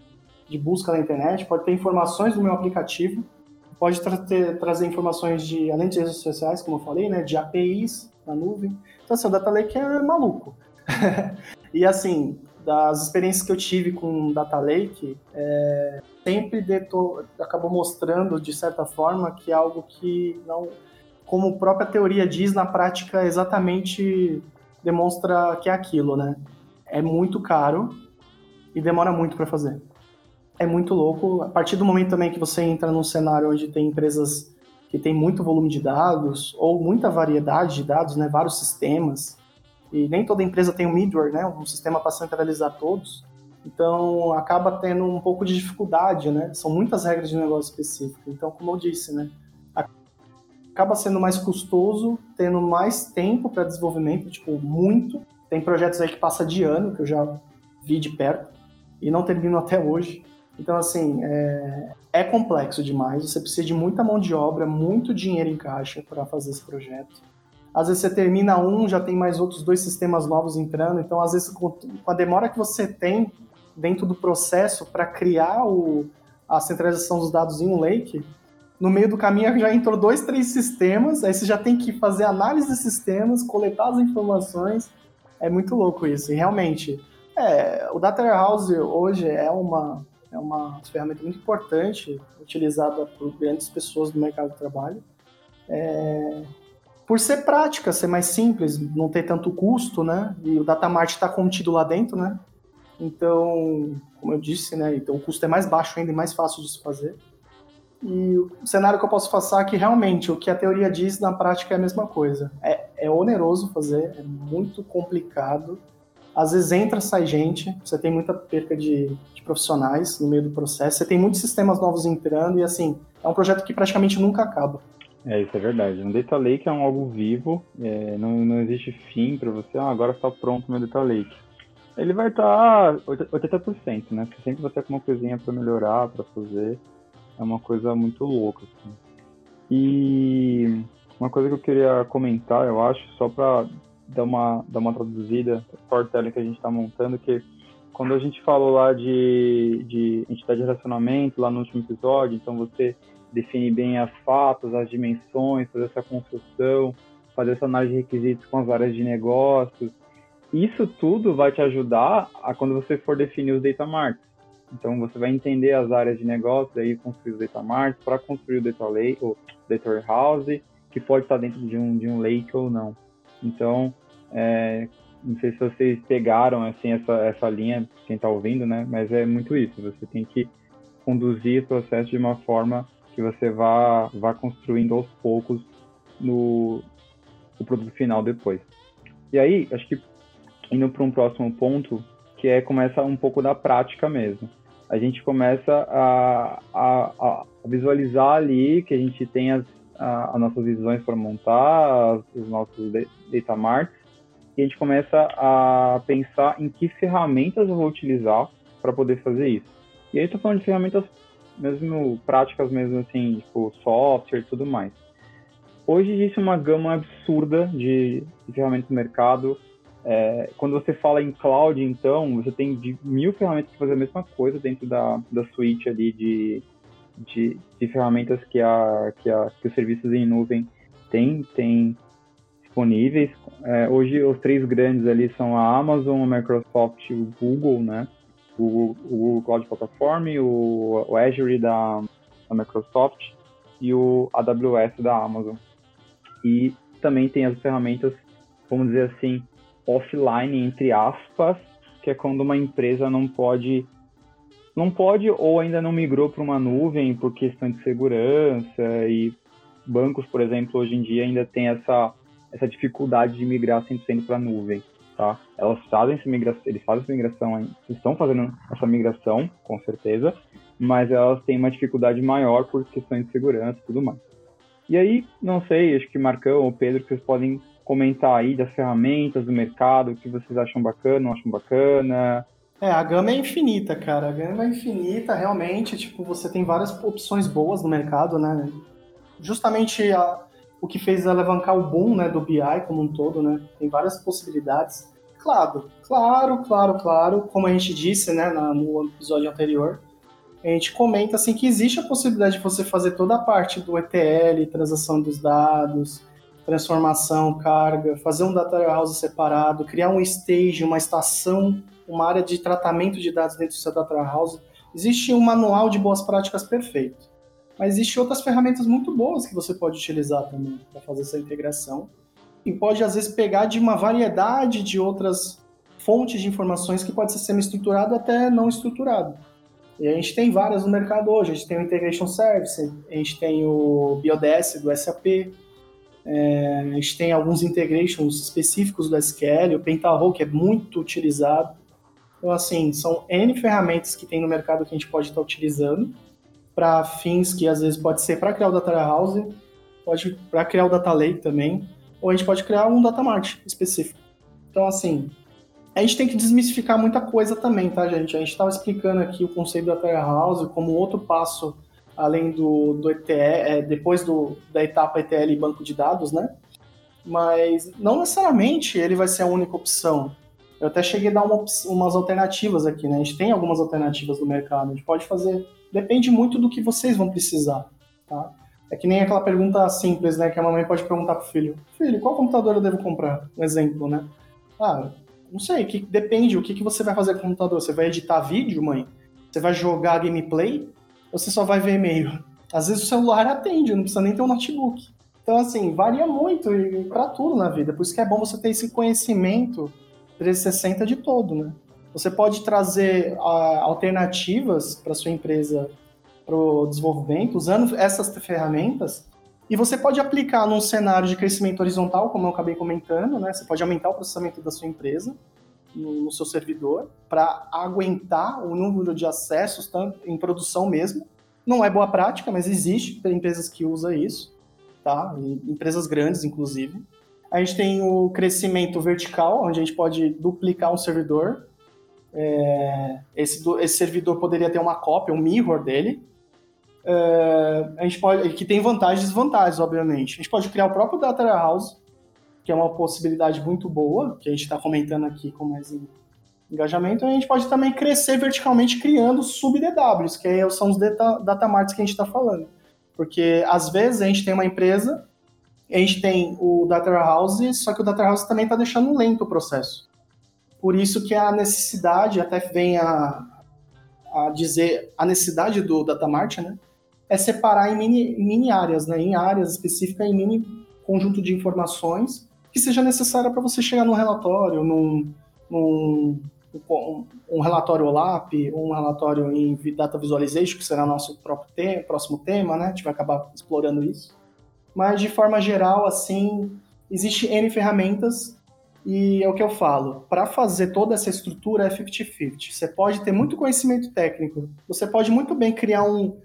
de busca na internet, pode ter informações do meu aplicativo, pode tra ter, trazer informações de, além de redes sociais, como eu falei, né, de APIs na nuvem. Então, assim, o Data Lake é maluco. e, assim, das experiências que eu tive com Data Lake, é, sempre acabou mostrando, de certa forma, que é algo que não, como a própria teoria diz, na prática exatamente demonstra que é aquilo, né? É muito caro e demora muito para fazer. É muito louco. A partir do momento também que você entra num cenário onde tem empresas que tem muito volume de dados ou muita variedade de dados, né, vários sistemas, e nem toda empresa tem um middleware, né, um sistema para centralizar todos. Então acaba tendo um pouco de dificuldade, né? São muitas regras de negócio específico. Então, como eu disse, né, acaba sendo mais custoso, tendo mais tempo para desenvolvimento, tipo, muito. Tem projetos aí que passa de ano, que eu já vi de perto, e não termino até hoje. Então, assim, é, é complexo demais. Você precisa de muita mão de obra, muito dinheiro em caixa para fazer esse projeto. Às vezes você termina um, já tem mais outros dois sistemas novos entrando. Então, às vezes, com a demora que você tem dentro do processo para criar o, a centralização dos dados em um lake, no meio do caminho já entrou dois, três sistemas, aí você já tem que fazer análise de sistemas, coletar as informações. É muito louco isso. E realmente, é, o Data Warehouse hoje é uma, é uma ferramenta muito importante, utilizada por grandes pessoas do mercado de trabalho. É, por ser prática, ser mais simples, não ter tanto custo, né? E o Data Mart está contido lá dentro, né? Então, como eu disse, né? Então o custo é mais baixo ainda e mais fácil de se fazer. E o cenário que eu posso passar é que realmente o que a teoria diz na prática é a mesma coisa. É, é oneroso fazer, é muito complicado. Às vezes entra, sai gente, você tem muita perca de, de profissionais no meio do processo, você tem muitos sistemas novos entrando e assim, é um projeto que praticamente nunca acaba. É, isso é verdade. Um Data Lake é um algo vivo, é, não, não existe fim para você, ah, agora está pronto meu Data Lake. Ele vai estar tá 80%, né? Você sempre vai ter alguma coisinha para melhorar, para fazer é uma coisa muito louca. Assim. E uma coisa que eu queria comentar, eu acho, só para dar uma, dar uma traduzida, storytelling que a gente está montando, que quando a gente falou lá de, de entidade de relacionamento, lá no último episódio, então você define bem as fatos, as dimensões, fazer essa construção, fazer essa análise de requisitos com as áreas de negócios. Isso tudo vai te ajudar a quando você for definir os data marks. Então você vai entender as áreas de negócio, aí construir os data marks para construir o data lake, ou data warehouse, que pode estar dentro de um de um lake ou não. Então, é, não sei se vocês pegaram assim essa essa linha, quem está ouvindo, né? Mas é muito isso. Você tem que conduzir o processo de uma forma que você vá vá construindo aos poucos no o produto final depois. E aí, acho que indo para um próximo ponto, que é começa um pouco da prática mesmo. A gente começa a, a, a visualizar ali que a gente tem as, a, as nossas visões para montar, os nossos data marks, e a gente começa a pensar em que ferramentas eu vou utilizar para poder fazer isso. E aí estou falando de ferramentas mesmo práticas mesmo assim, tipo software e tudo mais. Hoje existe uma gama absurda de, ferramentas no mercado. É, quando você fala em cloud, então, você tem mil ferramentas para fazer a mesma coisa dentro da, da suite ali de, de, de ferramentas que, a, que, a, que os serviços em nuvem têm tem disponíveis. É, hoje, os três grandes ali são a Amazon, a Microsoft e o Google, né? O, Google Cloud Platform, o, o Azure da, da Microsoft e o AWS da Amazon. E também tem as ferramentas, vamos dizer assim, offline, entre aspas, que é quando uma empresa não pode não pode ou ainda não migrou para uma nuvem por questão de segurança e bancos, por exemplo, hoje em dia ainda tem essa essa dificuldade de migrar 100% para a nuvem, tá? Elas fazem essa migração, eles fazem essa migração, estão fazendo essa migração, com certeza, mas elas têm uma dificuldade maior por questões de segurança e tudo mais. E aí, não sei, acho que Marcão ou Pedro, que vocês podem comentar aí das ferramentas do mercado, o que vocês acham bacana, não acham bacana. É, a gama é infinita, cara. A gama é infinita, realmente. Tipo, você tem várias opções boas no mercado, né? Justamente a, o que fez alavancar o boom né, do BI como um todo, né? Tem várias possibilidades. Claro, claro, claro, claro, como a gente disse né, no episódio anterior, a gente comenta assim que existe a possibilidade de você fazer toda a parte do ETL, transação dos dados, transformação, carga, fazer um data warehouse separado, criar um stage, uma estação, uma área de tratamento de dados dentro do seu data warehouse. Existe um manual de boas práticas perfeito. Mas existem outras ferramentas muito boas que você pode utilizar também para fazer essa integração. E pode, às vezes, pegar de uma variedade de outras fontes de informações que pode ser semi-estruturado até não estruturado. E a gente tem várias no mercado hoje. A gente tem o Integration Service, a gente tem o BioDS do SAP, é, a gente tem alguns integrations específicos do SQL, o Pentaho, que é muito utilizado. Então, assim, são N ferramentas que tem no mercado que a gente pode estar utilizando para fins que às vezes pode ser para criar o Data Warehouse, pode para criar o Data Lake também, ou a gente pode criar um Data Mart específico. Então, assim, a gente tem que desmistificar muita coisa também, tá, gente? A gente estava explicando aqui o conceito da Terra House como outro passo além do, do ETL, é, depois do, da etapa ETL e banco de dados, né? Mas não necessariamente ele vai ser a única opção. Eu até cheguei a dar uma, umas alternativas aqui, né? A gente tem algumas alternativas no mercado. A gente pode fazer. Depende muito do que vocês vão precisar, tá? É que nem aquela pergunta simples, né? Que a mamãe pode perguntar pro filho: Filho, qual computador eu devo comprar? Um exemplo, né? Ah, não sei, que depende. O que, que você vai fazer com o computador? Você vai editar vídeo, mãe? Você vai jogar gameplay? Ou você só vai ver e-mail? Às vezes o celular atende, não precisa nem ter um notebook. Então, assim, varia muito para tudo na vida. Por isso que é bom você ter esse conhecimento 360 de todo, né? Você pode trazer uh, alternativas para sua empresa para o desenvolvimento usando essas ferramentas e você pode aplicar num cenário de crescimento horizontal, como eu acabei comentando, né? Você pode aumentar o processamento da sua empresa no, no seu servidor para aguentar o número de acessos tanto em produção mesmo. Não é boa prática, mas existe empresas que usam isso, tá? Empresas grandes, inclusive. A gente tem o crescimento vertical, onde a gente pode duplicar um servidor. É, esse, esse servidor poderia ter uma cópia, um mirror dele, é, a gente pode, que tem vantagens e desvantagens, obviamente. A gente pode criar o próprio Data Warehouse, que é uma possibilidade muito boa, que a gente está comentando aqui com mais engajamento. A gente pode também crescer verticalmente criando sub-DWs, que são os data, data marts que a gente está falando. Porque às vezes a gente tem uma empresa, a gente tem o Data Warehouse, só que o Data Warehouse também está deixando lento o processo. Por isso que a necessidade, até vem a, a dizer, a necessidade do Data Mart, né? é separar em mini, mini áreas, né, em áreas específicas, em mini conjunto de informações que seja necessária para você chegar num relatório, num, num um, um relatório OLAP, um relatório em Data Visualization, que será nosso próprio próximo tema, né? A gente vai acabar explorando isso. Mas, de forma geral, assim, existe N ferramentas e é o que eu falo. Para fazer toda essa estrutura é 50-50. Você pode ter muito conhecimento técnico, você pode muito bem criar um,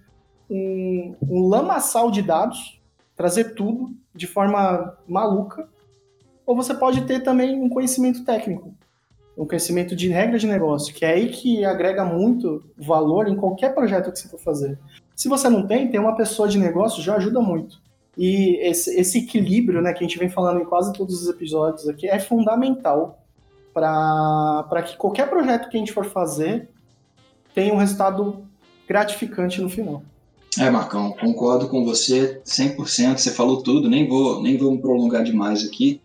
um, um lamaçal de dados, trazer tudo de forma maluca, ou você pode ter também um conhecimento técnico, um conhecimento de regra de negócio, que é aí que agrega muito valor em qualquer projeto que você for fazer. Se você não tem, ter uma pessoa de negócio já ajuda muito. E esse, esse equilíbrio, né, que a gente vem falando em quase todos os episódios aqui, é fundamental para que qualquer projeto que a gente for fazer tenha um resultado gratificante no final. É, Marcão, concordo com você 100%, você falou tudo, nem vou, nem vou me prolongar demais aqui.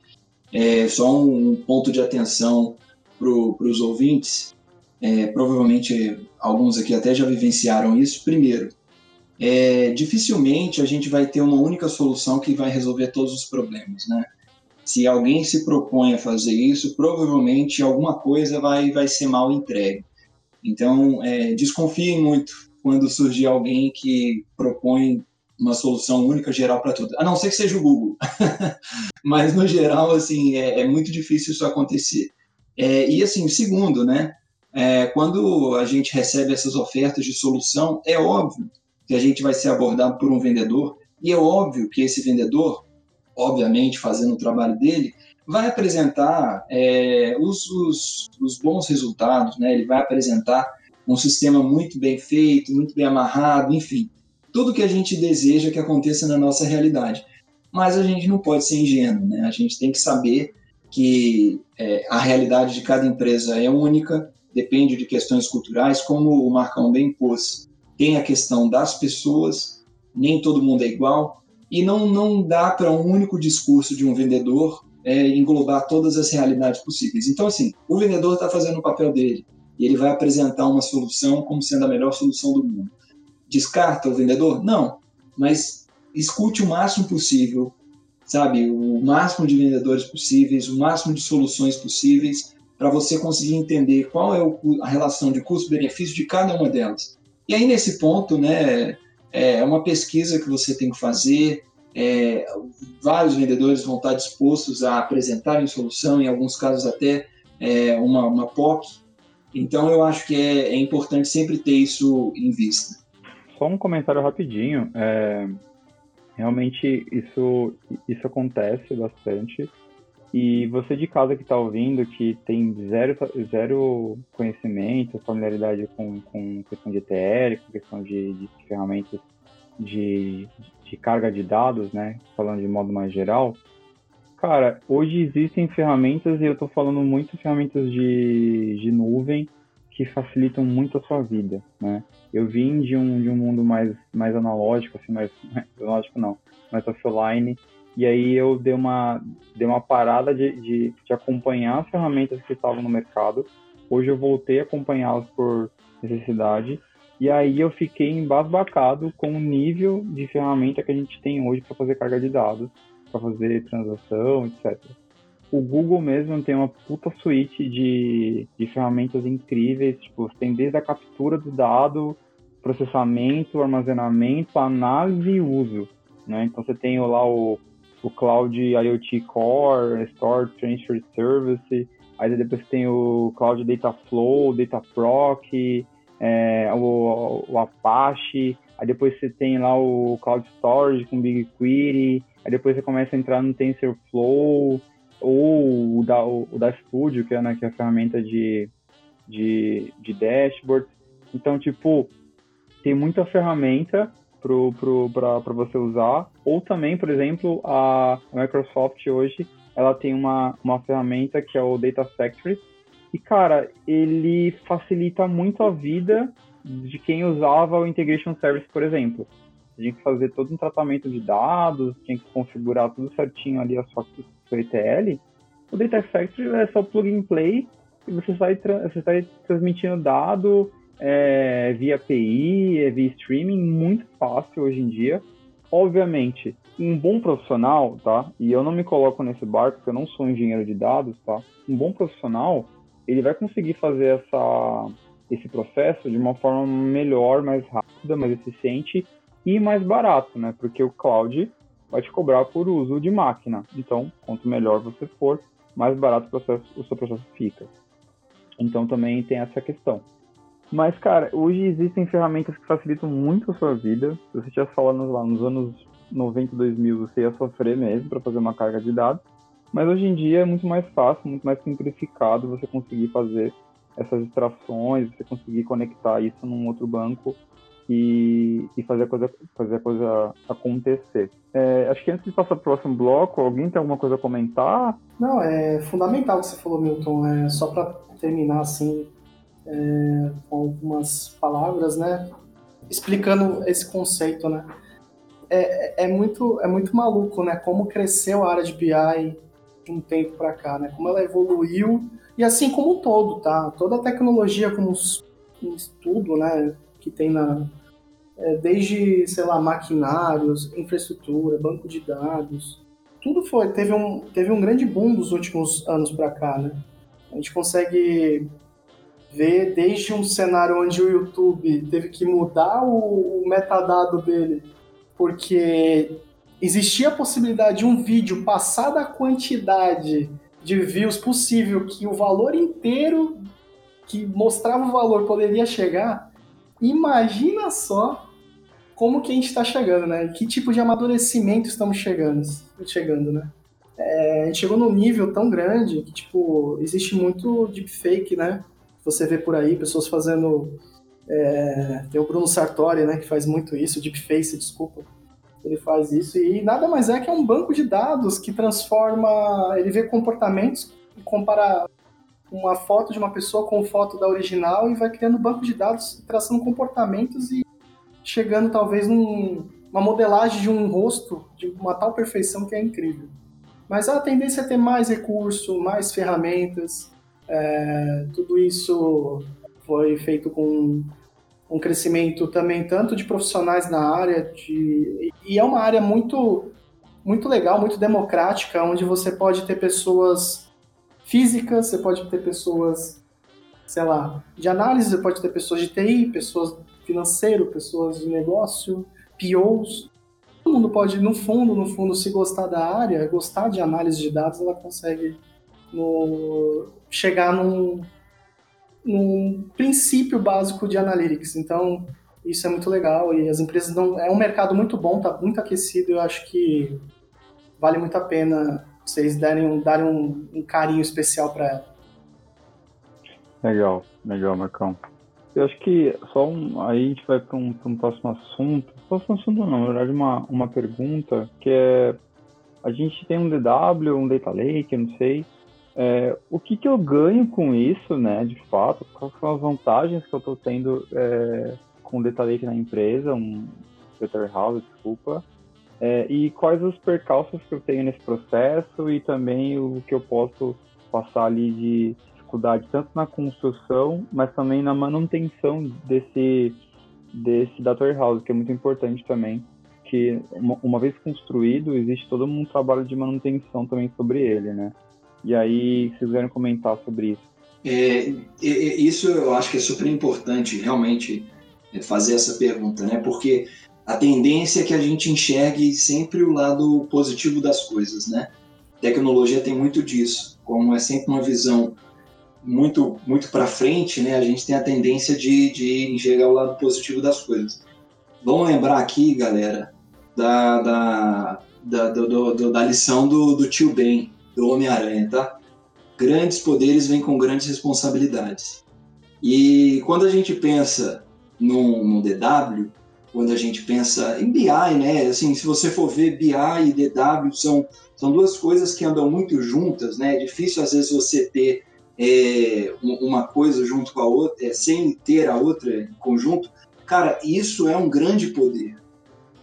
É, só um ponto de atenção para os ouvintes, é, provavelmente alguns aqui até já vivenciaram isso. Primeiro, é, dificilmente a gente vai ter uma única solução que vai resolver todos os problemas, né? Se alguém se propõe a fazer isso, provavelmente alguma coisa vai, vai ser mal entregue. Então, é, desconfiem muito quando surgir alguém que propõe uma solução única geral para tudo. A não ser que seja o Google. Mas, no geral, assim, é, é muito difícil isso acontecer. É, e, assim, segundo, né? É, quando a gente recebe essas ofertas de solução, é óbvio que a gente vai ser abordado por um vendedor, e é óbvio que esse vendedor, obviamente fazendo o trabalho dele, vai apresentar é, os, os, os, bons resultados, né? ele vai apresentar um sistema muito bem feito, muito bem amarrado, enfim, tudo que a gente deseja que aconteça na nossa realidade. Mas a gente não pode ser ingênuo, né? a gente tem que saber que é, a realidade de cada empresa é única, depende de questões culturais, como o Marcão bem pôs. Tem a questão das pessoas, nem todo mundo é igual, e não, não dá para um único discurso de um vendedor é, englobar todas as realidades possíveis. Então, assim, o vendedor está fazendo o papel dele e ele vai apresentar uma solução como sendo a melhor solução do mundo. Descarta o vendedor? Não, mas escute o máximo possível, sabe? O máximo de vendedores possíveis, o máximo de soluções possíveis, para você conseguir entender qual é a relação de custo-benefício de cada uma delas. E aí, nesse ponto, né, é uma pesquisa que você tem que fazer. É, vários vendedores vão estar dispostos a apresentarem solução, em alguns casos até é, uma, uma POC. Então, eu acho que é, é importante sempre ter isso em vista. Só um comentário rapidinho. É, realmente isso, isso acontece bastante. E você de casa que está ouvindo, que tem zero, zero conhecimento, familiaridade com, com questão de ETL, com questão de, de ferramentas de, de carga de dados, né? Falando de modo mais geral, cara, hoje existem ferramentas, e eu estou falando muito ferramentas de, de nuvem, que facilitam muito a sua vida, né? Eu vim de um, de um mundo mais, mais analógico, assim, mais, mais analógico não, mais offline, e aí eu dei uma, dei uma parada de, de, de acompanhar as ferramentas que estavam no mercado. Hoje eu voltei a acompanhá-las por necessidade. E aí eu fiquei embasbacado com o nível de ferramenta que a gente tem hoje para fazer carga de dados, para fazer transação, etc. O Google mesmo tem uma puta suíte de, de ferramentas incríveis, tipo, tem desde a captura do dado, processamento, armazenamento, análise e uso. Né? Então você tem lá o o Cloud IoT Core, Store Transfer Service, aí depois tem o Cloud Data Flow, Data Proc, é, o, o, Apache, aí depois você tem lá o Cloud Storage com BigQuery, aí depois você começa a entrar no TensorFlow, ou o da, o, o Studio, que é, né, que é a ferramenta de, de, de dashboard. Então, tipo, tem muita ferramenta para você usar. Ou também, por exemplo, a Microsoft hoje ela tem uma, uma ferramenta que é o Data Factory. E, cara, ele facilita muito a vida de quem usava o Integration Service, por exemplo. Tinha que fazer todo um tratamento de dados, tinha que configurar tudo certinho ali a sua, sua ETL. O Data Factory é só plug and play e você sai, você sai transmitindo dado é, via API, é via streaming, muito fácil hoje em dia. Obviamente, um bom profissional, tá? E eu não me coloco nesse barco porque eu não sou engenheiro de dados, tá? Um bom profissional, ele vai conseguir fazer essa, esse processo de uma forma melhor, mais rápida, mais eficiente e mais barato, né? Porque o cloud vai te cobrar por uso de máquina. Então, quanto melhor você for, mais barato o, processo, o seu processo fica. Então também tem essa questão. Mas, cara, hoje existem ferramentas que facilitam muito a sua vida. Se você tivesse falando lá nos anos 90, 2000, você ia sofrer mesmo para fazer uma carga de dados. Mas hoje em dia é muito mais fácil, muito mais simplificado você conseguir fazer essas extrações, você conseguir conectar isso num outro banco e, e fazer, a coisa, fazer a coisa acontecer. É, acho que antes de passar para o próximo bloco, alguém tem alguma coisa a comentar? Não, é fundamental o que você falou, Milton. É, só para terminar assim, é, com algumas palavras, né? Explicando esse conceito, né? É, é, muito, é muito maluco, né? Como cresceu a área de BI de um tempo para cá, né? Como ela evoluiu e assim como um todo, tá? Toda a tecnologia como um estudo, né? Que tem na é, desde sei lá maquinários, infraestrutura, banco de dados, tudo foi teve um teve um grande boom dos últimos anos para cá, né? A gente consegue ver desde um cenário onde o YouTube teve que mudar o, o metadado dele, porque existia a possibilidade de um vídeo passar da quantidade de views possível que o valor inteiro que mostrava o valor poderia chegar. Imagina só como que a gente está chegando, né? Que tipo de amadurecimento estamos chegando, chegando né? É, a gente chegou num nível tão grande que, tipo, existe muito deepfake, né? Você vê por aí pessoas fazendo. É, tem o Bruno Sartori, né, que faz muito isso, deepface, desculpa. Ele faz isso e nada mais é que é um banco de dados que transforma. Ele vê comportamentos compara uma foto de uma pessoa com foto da original e vai criando um banco de dados, traçando comportamentos e chegando talvez num, uma modelagem de um rosto de uma tal perfeição que é incrível. Mas a tendência é ter mais recurso, mais ferramentas. É, tudo isso foi feito com um crescimento também tanto de profissionais na área de, e é uma área muito muito legal, muito democrática, onde você pode ter pessoas físicas, você pode ter pessoas, sei lá, de análise, você pode ter pessoas de TI, pessoas financeiro, pessoas de negócio, POs, todo mundo pode, no fundo, no fundo, se gostar da área, gostar de análise de dados, ela consegue no, chegar num, num princípio básico de analytics. Então, isso é muito legal e as empresas não. É um mercado muito bom, está muito aquecido. Eu acho que vale muito a pena vocês darem, darem um, um carinho especial para ela. Legal, legal, Marcão. Eu acho que só um, aí a gente vai para um, um, próximo assunto. Próximo assunto não, na verdade uma, uma pergunta que é a gente tem um DW, um Data Lake, eu não sei. É, o que, que eu ganho com isso, né, de fato? Quais são as vantagens que eu estou tendo é, com o Data Lake na empresa, um Data Warehouse, desculpa. É, e quais os percalços que eu tenho nesse processo e também o que eu posso passar ali de dificuldade tanto na construção, mas também na manutenção desse, desse data warehouse, que é muito importante também, que uma, uma vez construído, existe todo um trabalho de manutenção também sobre ele, né? E aí, vocês quiserem comentar sobre isso. É, isso eu acho que é super importante, realmente, é, fazer essa pergunta, né? Porque a tendência é que a gente enxergue sempre o lado positivo das coisas, né? Tecnologia tem muito disso, como é sempre uma visão muito muito para frente, né, a gente tem a tendência de, de enxergar o lado positivo das coisas. Vamos lembrar aqui, galera, da, da, da, do, do, da lição do, do tio Ben, do Homem-Aranha, tá? Grandes poderes vêm com grandes responsabilidades. E quando a gente pensa no, no DW, quando a gente pensa em BI, né? Assim, se você for ver BI e DW são, são duas coisas que andam muito juntas, né? É difícil às vezes você ter é, uma coisa junto com a outra, é, sem ter a outra em conjunto. Cara, isso é um grande poder.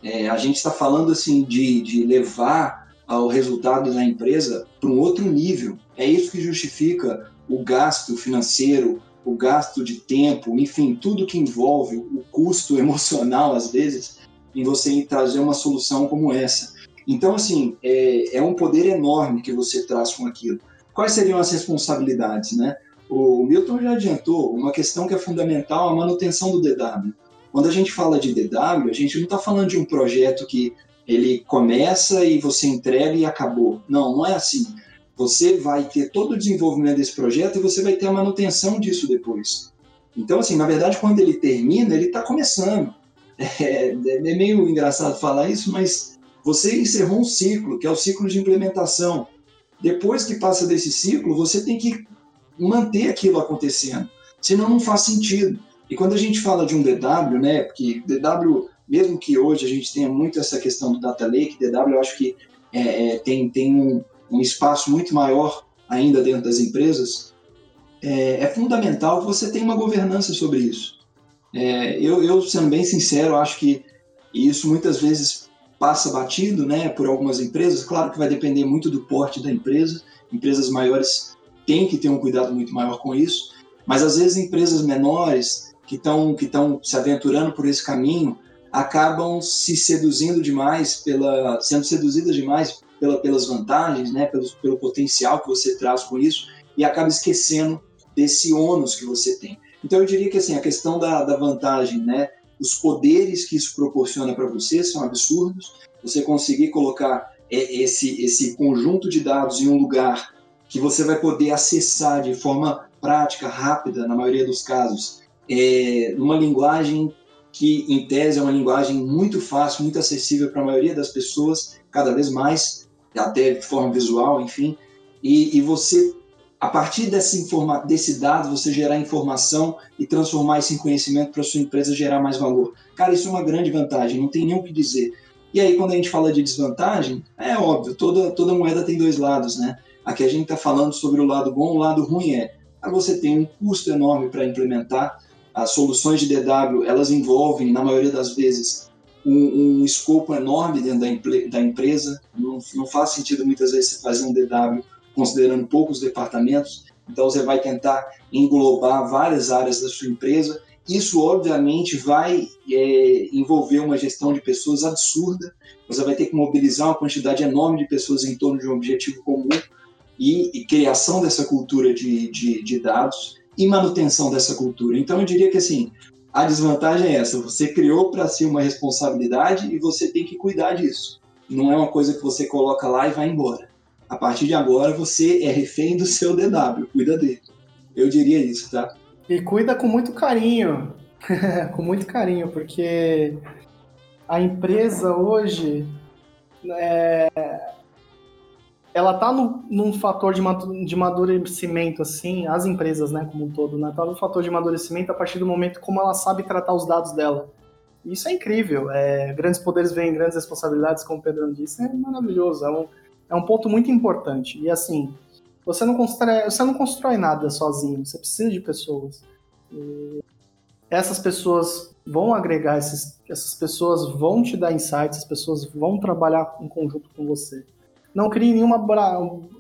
É, a gente está falando assim de, de levar o resultado da empresa para um outro nível. É isso que justifica o gasto financeiro, o gasto de tempo, enfim, tudo que envolve o custo emocional, às vezes, em você trazer uma solução como essa. Então, assim, é, é um poder enorme que você traz com aquilo. Quais seriam as responsabilidades, né? O Milton já adiantou uma questão que é fundamental, a manutenção do DW. Quando a gente fala de DW, a gente não está falando de um projeto que ele começa e você entrega e acabou. Não, não é assim. Você vai ter todo o desenvolvimento desse projeto e você vai ter a manutenção disso depois. Então, assim, na verdade, quando ele termina, ele está começando. É, é, meio engraçado falar isso, mas você encerrou um ciclo, que é o ciclo de implementação. Depois que passa desse ciclo, você tem que manter aquilo acontecendo, senão não faz sentido. E quando a gente fala de um DW, né, porque DW, mesmo que hoje a gente tenha muito essa questão do Data Lake, DW eu acho que é, é, tem, tem um, um espaço muito maior ainda dentro das empresas, é, é fundamental que você tenha uma governança sobre isso. É, eu, eu, sendo bem sincero, acho que isso muitas vezes passa batido né, por algumas empresas. Claro que vai depender muito do porte da empresa. Empresas maiores têm que ter um cuidado muito maior com isso. Mas às vezes empresas menores que estão que se aventurando por esse caminho acabam se seduzindo demais pela sendo seduzidas demais pela, pelas vantagens, né, pelo, pelo potencial que você traz com isso, e acaba esquecendo desse ônus que você tem. Então eu diria que assim, a questão da, da vantagem, né, os poderes que isso proporciona para você são absurdos. Você conseguir colocar é, esse, esse conjunto de dados em um lugar que você vai poder acessar de forma prática, rápida, na maioria dos casos, é, numa linguagem que, em tese, é uma linguagem muito fácil, muito acessível para a maioria das pessoas, cada vez mais, até de forma visual, enfim, e, e você, a partir desse, informa, desse dado, você gerar informação e transformar isso em conhecimento para sua empresa gerar mais valor. Cara, isso é uma grande vantagem, não tem nem o que dizer. E aí, quando a gente fala de desvantagem, é óbvio, toda, toda moeda tem dois lados, né? Aqui a gente está falando sobre o lado bom, o lado ruim é, você tem um custo enorme para implementar, as soluções de DW, elas envolvem, na maioria das vezes, um, um escopo enorme dentro da, da empresa. Não, não, faz sentido muitas vezes você fazer um DW considerando poucos departamentos. Então você vai tentar englobar várias áreas da sua empresa. Isso obviamente vai é, envolver uma gestão de pessoas absurda. Você vai ter que mobilizar uma quantidade enorme de pessoas em torno de um objetivo comum e, e criação dessa cultura de, de, de dados e manutenção dessa cultura. Então eu diria que assim a desvantagem é essa: você criou para si uma responsabilidade e você tem que cuidar disso. Não é uma coisa que você coloca lá e vai embora. A partir de agora, você é refém do seu DW, cuida dele. Eu diria isso, tá? E cuida com muito carinho. com muito carinho, porque a empresa hoje é, ela tá no, num fator de, de amadurecimento, assim, as empresas, né, como um todo, né, tá no fator de amadurecimento a partir do momento como ela sabe tratar os dados dela. Isso é incrível. É, grandes poderes vêm grandes responsabilidades, como o Pedro disse, é maravilhoso. É um, é um ponto muito importante. E assim, você não constrói, você não constrói nada sozinho, você precisa de pessoas. E essas pessoas vão agregar, esses, essas pessoas vão te dar insights, as pessoas vão trabalhar em conjunto com você não crie nenhuma,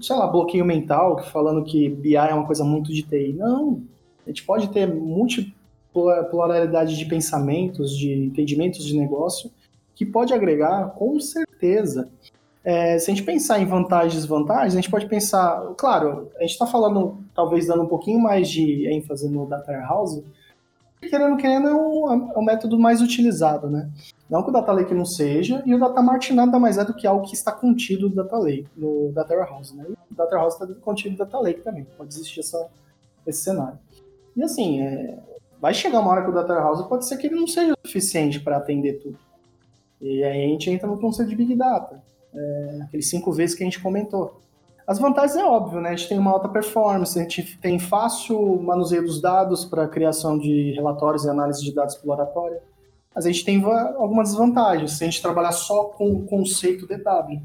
sei lá, bloqueio mental falando que BI é uma coisa muito de TI. Não. A gente pode ter multipolaridade de pensamentos, de entendimentos de negócio, que pode agregar com certeza. É, se a gente pensar em vantagens e desvantagens, a gente pode pensar, claro, a gente está falando, talvez dando um pouquinho mais de ênfase no Data Warehouse, querendo, querendo, é um, é um método mais utilizado, né? Não que o Data Lake não seja, e o Data Mart nada mais é do que algo que está contido no Data Lake, no Data Warehouse, né? o Data Warehouse está contido no Data Lake também, pode existir essa, esse cenário. E assim, é, vai chegar uma hora que o Data Warehouse pode ser que ele não seja suficiente para atender tudo. E aí a gente entra no conceito de Big Data, é, aqueles cinco vezes que a gente comentou. As vantagens é óbvio, né? A gente tem uma alta performance, a gente tem fácil manuseio dos dados para criação de relatórios e análise de dados exploratória. Mas a gente tem algumas desvantagens se a gente trabalhar só com o conceito DW,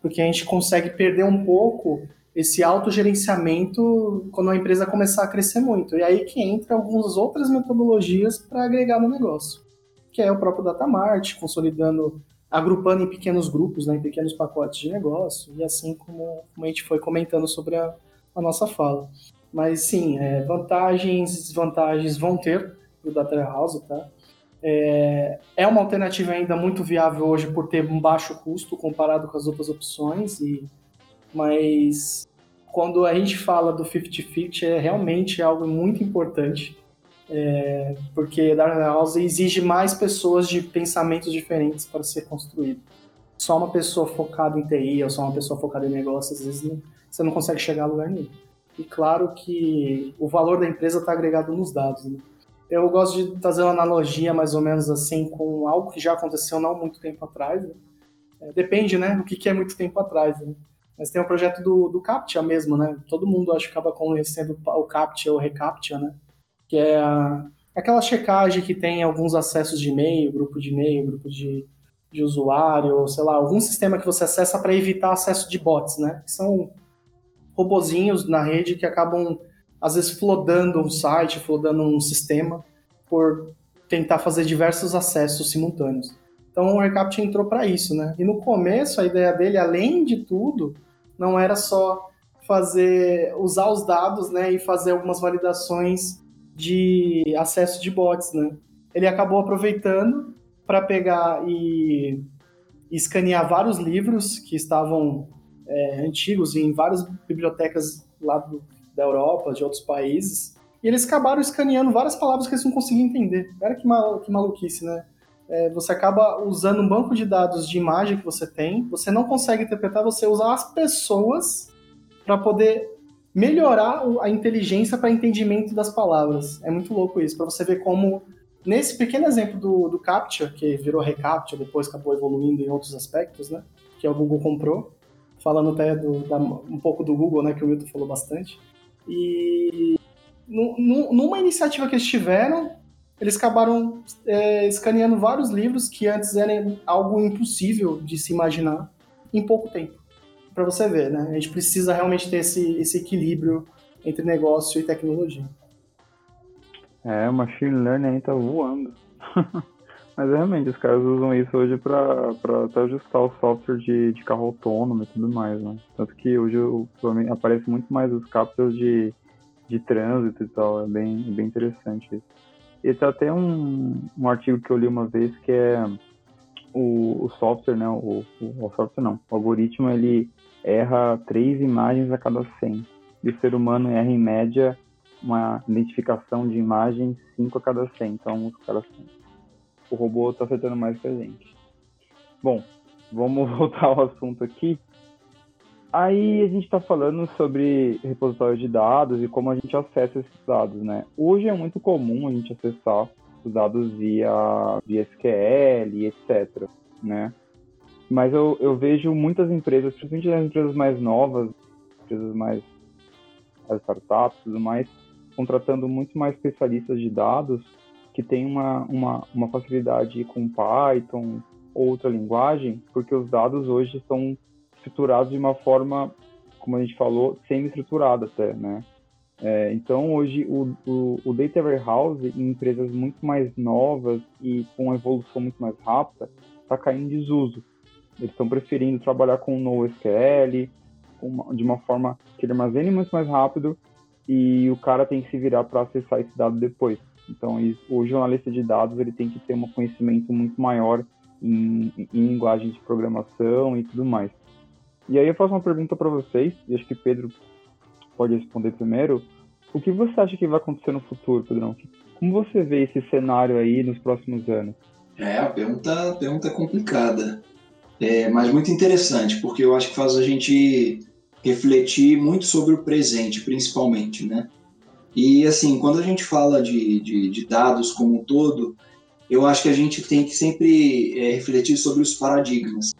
porque a gente consegue perder um pouco esse autogerenciamento quando a empresa começar a crescer muito. E aí que entra algumas outras metodologias para agregar no negócio, que é o próprio Datamart, consolidando, agrupando em pequenos grupos, né, em pequenos pacotes de negócio, e assim como, a gente foi comentando sobre a, a nossa fala. Mas sim, é, vantagens e desvantagens vão ter o Data House, tá? É, é uma alternativa ainda muito viável hoje por ter um baixo custo comparado com as outras opções, e, mas quando a gente fala do 50-50 é realmente algo muito importante, é, porque Data House exige mais pessoas de pensamentos diferentes para ser construído. Só uma pessoa focada em TI ou só uma pessoa focada em negócios, às vezes não, você não consegue chegar a lugar nenhum. E claro que o valor da empresa está agregado nos dados. Né? Eu gosto de trazer uma analogia mais ou menos assim com algo que já aconteceu não muito tempo atrás. Né? É, depende, né, do que, que é muito tempo atrás. Né? Mas tem o projeto do, do CAPTCHA mesmo, né? Todo mundo acho que acaba conhecendo o CAPTCHA ou ReCAPTCHA, né? Que é aquela checagem que tem alguns acessos de e-mail, grupo de e-mail, grupo de, de usuário, sei lá, algum sistema que você acessa para evitar acesso de bots, né? Que são robozinhos na rede que acabam, às vezes, flodando um site, flodando um sistema, por tentar fazer diversos acessos simultâneos. Então o AirCapture entrou para isso, né? E no começo a ideia dele, além de tudo, não era só fazer usar os dados, né, e fazer algumas validações de acesso de bots, né? Ele acabou aproveitando para pegar e escanear vários livros que estavam é, antigos em várias bibliotecas lá do, da Europa, de outros países, e eles acabaram escaneando várias palavras que eles não conseguiam entender. Olha que, mal, que maluquice, né? É, você acaba usando um banco de dados de imagem que você tem, você não consegue interpretar, você usa as pessoas para poder melhorar a inteligência para entendimento das palavras. É muito louco isso, para você ver como, nesse pequeno exemplo do, do CAPTCHA, que virou ReCAPTCHA, depois acabou evoluindo em outros aspectos, né? Que o Google comprou, falando até do, da, um pouco do Google, né, que o Milton falou bastante. E numa iniciativa que eles tiveram, eles acabaram é, escaneando vários livros que antes eram algo impossível de se imaginar em pouco tempo. Para você ver, né? A gente precisa realmente ter esse, esse equilíbrio entre negócio e tecnologia. É, o machine learning aí tá voando. Mas realmente, os caras usam isso hoje para até ajustar o software de, de carro autônomo e tudo mais, né? Tanto que hoje aparece muito mais os captures de, de trânsito e tal, é bem, é bem interessante isso. E tem até um, um artigo que eu li uma vez que é o, o software, né? O, o, o software não, o algoritmo ele erra três imagens a cada 100. E o ser humano erra em média uma identificação de imagem 5 a cada 100. Então, os caras o robô está afetando mais que a gente. Bom, vamos voltar ao assunto aqui. Aí a gente está falando sobre repositório de dados e como a gente acessa esses dados, né? Hoje é muito comum a gente acessar os dados via, via SQL etc, né? Mas eu, eu vejo muitas empresas, principalmente as empresas mais novas, empresas mais as startups e tudo mais, contratando muito mais especialistas de dados que tem uma, uma, uma facilidade com Python ou outra linguagem, porque os dados hoje são estruturados de uma forma, como a gente falou, semi-estruturada até, né? É, então, hoje, o, o, o, Data Warehouse, em empresas muito mais novas e com uma evolução muito mais rápida, está caindo em desuso. Eles estão preferindo trabalhar com NoSQL, uma, de uma forma que ele armazene muito mais rápido e o cara tem que se virar para acessar esse dado depois. Então, o jornalista de dados ele tem que ter um conhecimento muito maior em, em linguagem de programação e tudo mais. E aí eu faço uma pergunta para vocês, e acho que Pedro pode responder primeiro. O que você acha que vai acontecer no futuro, Pedrão? Como você vê esse cenário aí nos próximos anos? É, a pergunta, a pergunta é complicada, é, mas muito interessante, porque eu acho que faz a gente refletir muito sobre o presente, principalmente, né? E assim, quando a gente fala de, de, de dados como um todo, eu acho que a gente tem que sempre é, refletir sobre os paradigmas.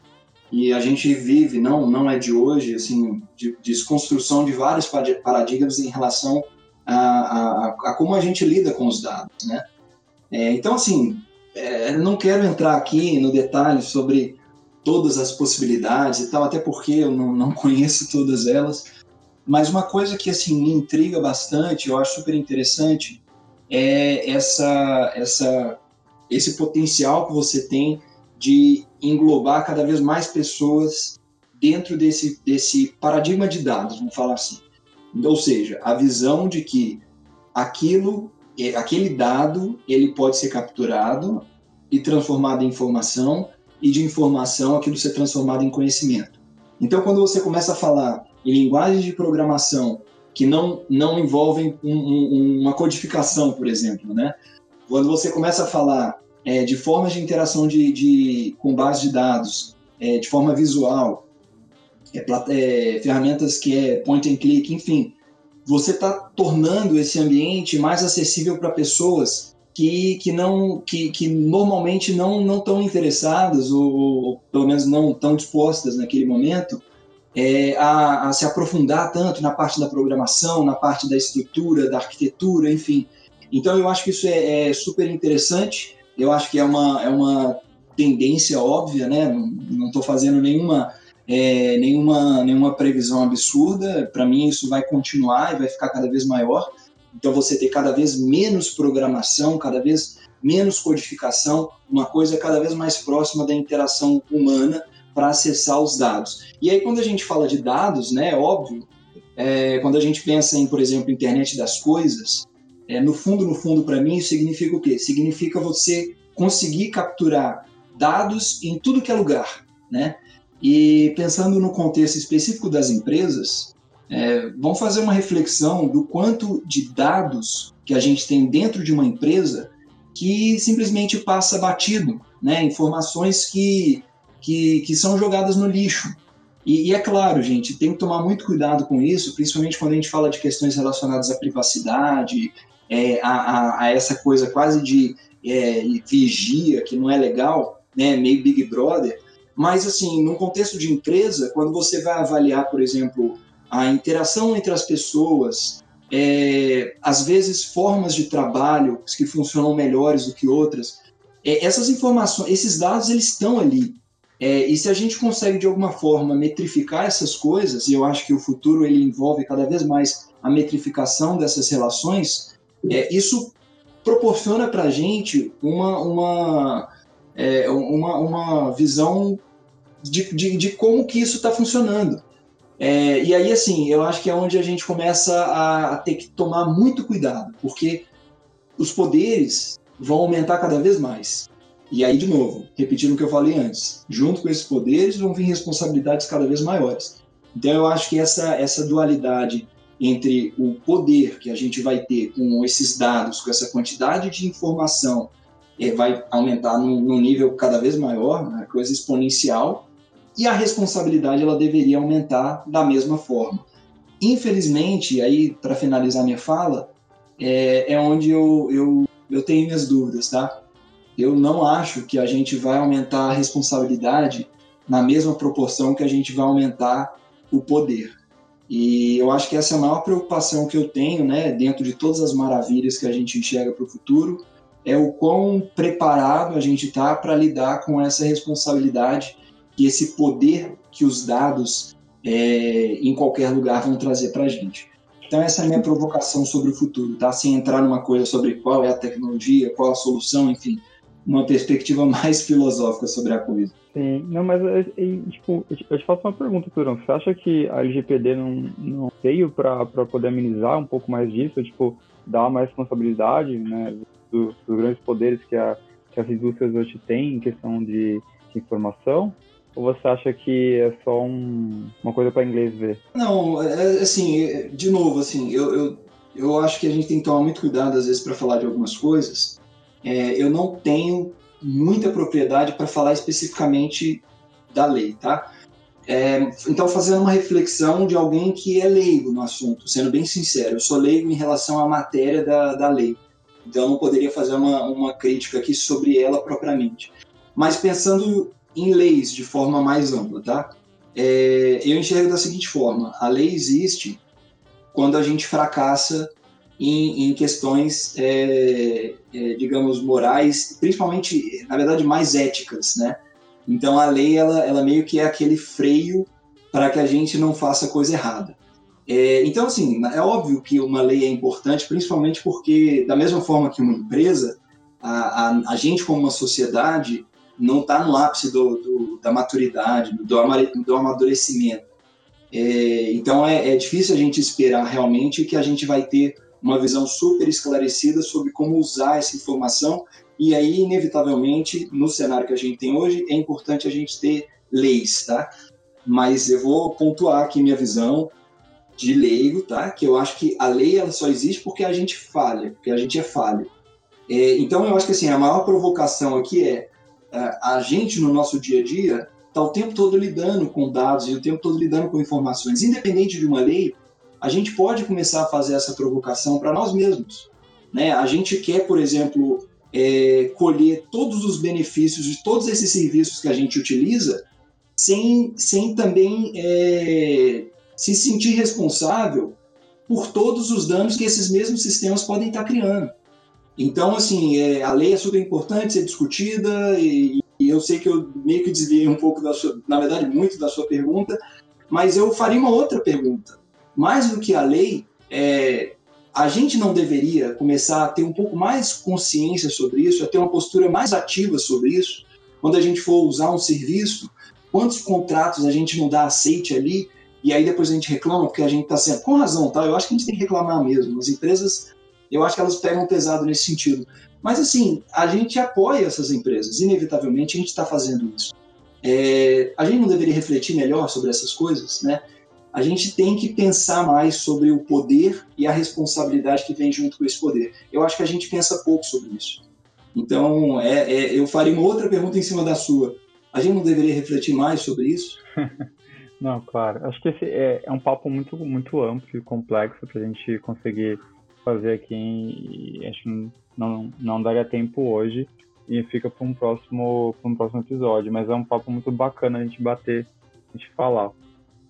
E a gente vive, não, não é de hoje, assim, de desconstrução de vários paradigmas em relação a, a, a, como a gente lida com os dados, né? É, então, assim, é, não quero entrar aqui no detalhe sobre todas as possibilidades e tal, até porque eu não, não conheço todas elas. Mas uma coisa que assim me intriga bastante, eu acho super interessante, é essa, essa, esse potencial que você tem de englobar cada vez mais pessoas dentro desse, desse paradigma de dados, vamos falar assim. Ou seja, a visão de que aquilo, é, aquele dado, ele pode ser capturado e transformado em informação, e de informação aquilo ser transformado em conhecimento. Então, quando você começa a falar em linguagens de programação que não, não envolvem um, um, uma codificação, por exemplo, né? Quando você começa a falar é, de formas de interação de, de, com base de dados, é, de forma visual, é, é ferramentas que é point and click, enfim, você está tornando esse ambiente mais acessível para pessoas que, que não que, que normalmente não não estão interessadas ou, ou, pelo menos não estão dispostas naquele momento é, a, a, se aprofundar tanto na parte da programação, na parte da estrutura, da arquitetura, enfim. Então eu acho que isso é, é super interessante. Eu acho que é uma é uma tendência óbvia, né? Não estou fazendo nenhuma é, nenhuma nenhuma previsão absurda. Para mim isso vai continuar e vai ficar cada vez maior. Então você ter cada vez menos programação, cada vez menos codificação, uma coisa cada vez mais próxima da interação humana para acessar os dados. E aí quando a gente fala de dados, né, é óbvio, é, quando a gente pensa em, por exemplo, internet das coisas, é, no fundo, no fundo, para mim, isso significa o quê? Significa você conseguir capturar dados em tudo que é lugar, né? E pensando no contexto específico das empresas, é, vamos fazer uma reflexão do quanto de dados que a gente tem dentro de uma empresa que simplesmente passa batido, né? Informações que, que, que são jogadas no lixo. E, e, é claro, gente, tem que tomar muito cuidado com isso, principalmente quando a gente fala de questões relacionadas à privacidade, é, a, a, a, essa coisa quase de é, vigia, que não é legal, né? Meio Big Brother. Mas, assim, num contexto de empresa, quando você vai avaliar, por exemplo, a interação entre as pessoas, é, às vezes formas de trabalho que funcionam melhores do que outras. É, essas informações, esses dados, eles estão ali. É, e se a gente consegue de alguma forma metrificar essas coisas, e eu acho que o futuro ele envolve cada vez mais a metrificação dessas relações, é, isso proporciona para a gente uma, uma, é, uma, uma visão de, de, de como que isso está funcionando. É, e aí, assim, eu acho que é onde a gente começa a, a, ter que tomar muito cuidado, porque os poderes vão aumentar cada vez mais. E aí, de novo, repetindo o que eu falei antes, junto com esses poderes vão vir responsabilidades cada vez maiores. Então, eu acho que essa, essa dualidade entre o poder que a gente vai ter com esses dados, com essa quantidade de informação, é, vai aumentar num, num nível cada vez maior, né, coisa exponencial, e a responsabilidade ela deveria aumentar da mesma forma. Infelizmente, aí para finalizar minha fala, é, é onde eu, eu, eu tenho minhas dúvidas, tá? Eu não acho que a gente vai aumentar a responsabilidade na mesma proporção que a gente vai aumentar o poder. E eu acho que essa é a maior preocupação que eu tenho, né, dentro de todas as maravilhas que a gente enxerga para o futuro, é o quão preparado a gente está para lidar com essa responsabilidade e esse poder que os dados é, em qualquer lugar vão trazer para a gente. Então essa é a minha provocação sobre o futuro, tá? Sem entrar numa coisa sobre qual é a tecnologia, qual a solução, enfim, uma perspectiva mais filosófica sobre a coisa. Sim, não, mas tipo, eu te faço uma pergunta, Turão. Você acha que a LGPD não, não veio para poder amenizar um pouco mais disso, tipo, dar mais responsabilidade, né, dos, dos grandes poderes que, a, que as indústrias hoje têm em questão de, de informação? Ou você acha que é só um, uma coisa para inglês ver? Não, é, assim, de novo, assim, eu, eu, eu acho que a gente tem que tomar muito cuidado às vezes para falar de algumas coisas. É, eu não tenho muita propriedade para falar especificamente da lei, tá? É, então, fazendo uma reflexão de alguém que é leigo no assunto, sendo bem sincero, eu sou leigo em relação à matéria da, da lei, então eu não poderia fazer uma, uma crítica aqui sobre ela propriamente. Mas pensando em leis de forma mais ampla, tá? É, eu enxergo da seguinte forma: a lei existe quando a gente fracassa em, em questões, é, é, digamos, morais, principalmente, na verdade, mais éticas, né? Então a lei, ela, ela meio que é aquele freio para que a gente não faça coisa errada. É, então, assim, é óbvio que uma lei é importante, principalmente porque, da mesma forma que uma empresa, a, a, a gente, como uma sociedade, não está no ápice do, do, da maturidade, do, do amadurecimento. É, então, é, é difícil a gente esperar realmente que a gente vai ter uma visão super esclarecida sobre como usar essa informação. E aí, inevitavelmente, no cenário que a gente tem hoje, é importante a gente ter leis, tá? Mas eu vou pontuar aqui minha visão de leigo, tá? Que eu acho que a lei ela só existe porque a gente falha, porque a gente é falho. É, então eu acho que assim a maior provocação aqui é, a gente no nosso dia a dia está o tempo todo lidando com dados e o tempo todo lidando com informações. Independente de uma lei, a gente pode começar a fazer essa provocação para nós mesmos. Né? A gente quer, por exemplo, é, colher todos os benefícios de todos esses serviços que a gente utiliza sem, sem também é, se sentir responsável por todos os danos que esses mesmos sistemas podem estar criando. Então, assim, é, a lei é super importante ser discutida e, e, eu sei que eu meio que desviei um pouco da sua, na verdade, muito da sua pergunta, mas eu faria uma outra pergunta. Mais do que a lei, é, a gente não deveria começar a ter um pouco mais consciência sobre isso, a ter uma postura mais ativa sobre isso, quando a gente for usar um serviço, quantos contratos a gente não dá aceite ali e aí depois a gente reclama porque a gente está sendo. Com razão, tá? Eu acho que a gente tem que reclamar mesmo. As empresas, eu acho que elas pegam pesado nesse sentido. Mas assim, a gente apoia essas empresas, inevitavelmente a gente está fazendo isso. É, a gente não deveria refletir melhor sobre essas coisas, né? A gente tem que pensar mais sobre o poder e a responsabilidade que vem junto com esse poder. Eu acho que a gente pensa pouco sobre isso. Então, é, é, eu faria uma outra pergunta em cima da sua. A gente não deveria refletir mais sobre isso? Não, claro. Acho que esse é, é um papo muito, muito amplo e complexo para a gente conseguir fazer aqui e acho que não, não daria tempo hoje e fica para um próximo um próximo episódio, mas é um papo muito bacana a gente bater, a gente falar.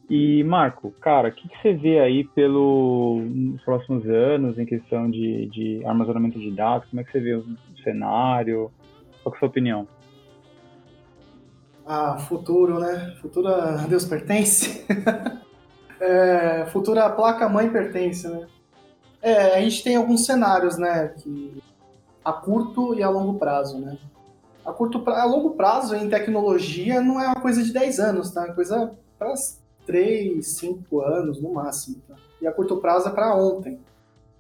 E Marco, cara, o que, que, você vê aí pelos próximos anos em questão de, de armazenamento de dados? Como é que você vê o cenário? Qual é a sua opinião? Ah, futuro, né? Futuro a Deus pertence. é, futura placa-mãe pertence, né? É, a gente tem alguns cenários, né? Que a curto e a longo prazo, né? A, curto, a longo prazo em tecnologia não é uma coisa de 10 anos, tá? É uma coisa para 3, 5 anos no máximo. Tá? E a curto prazo é para ontem.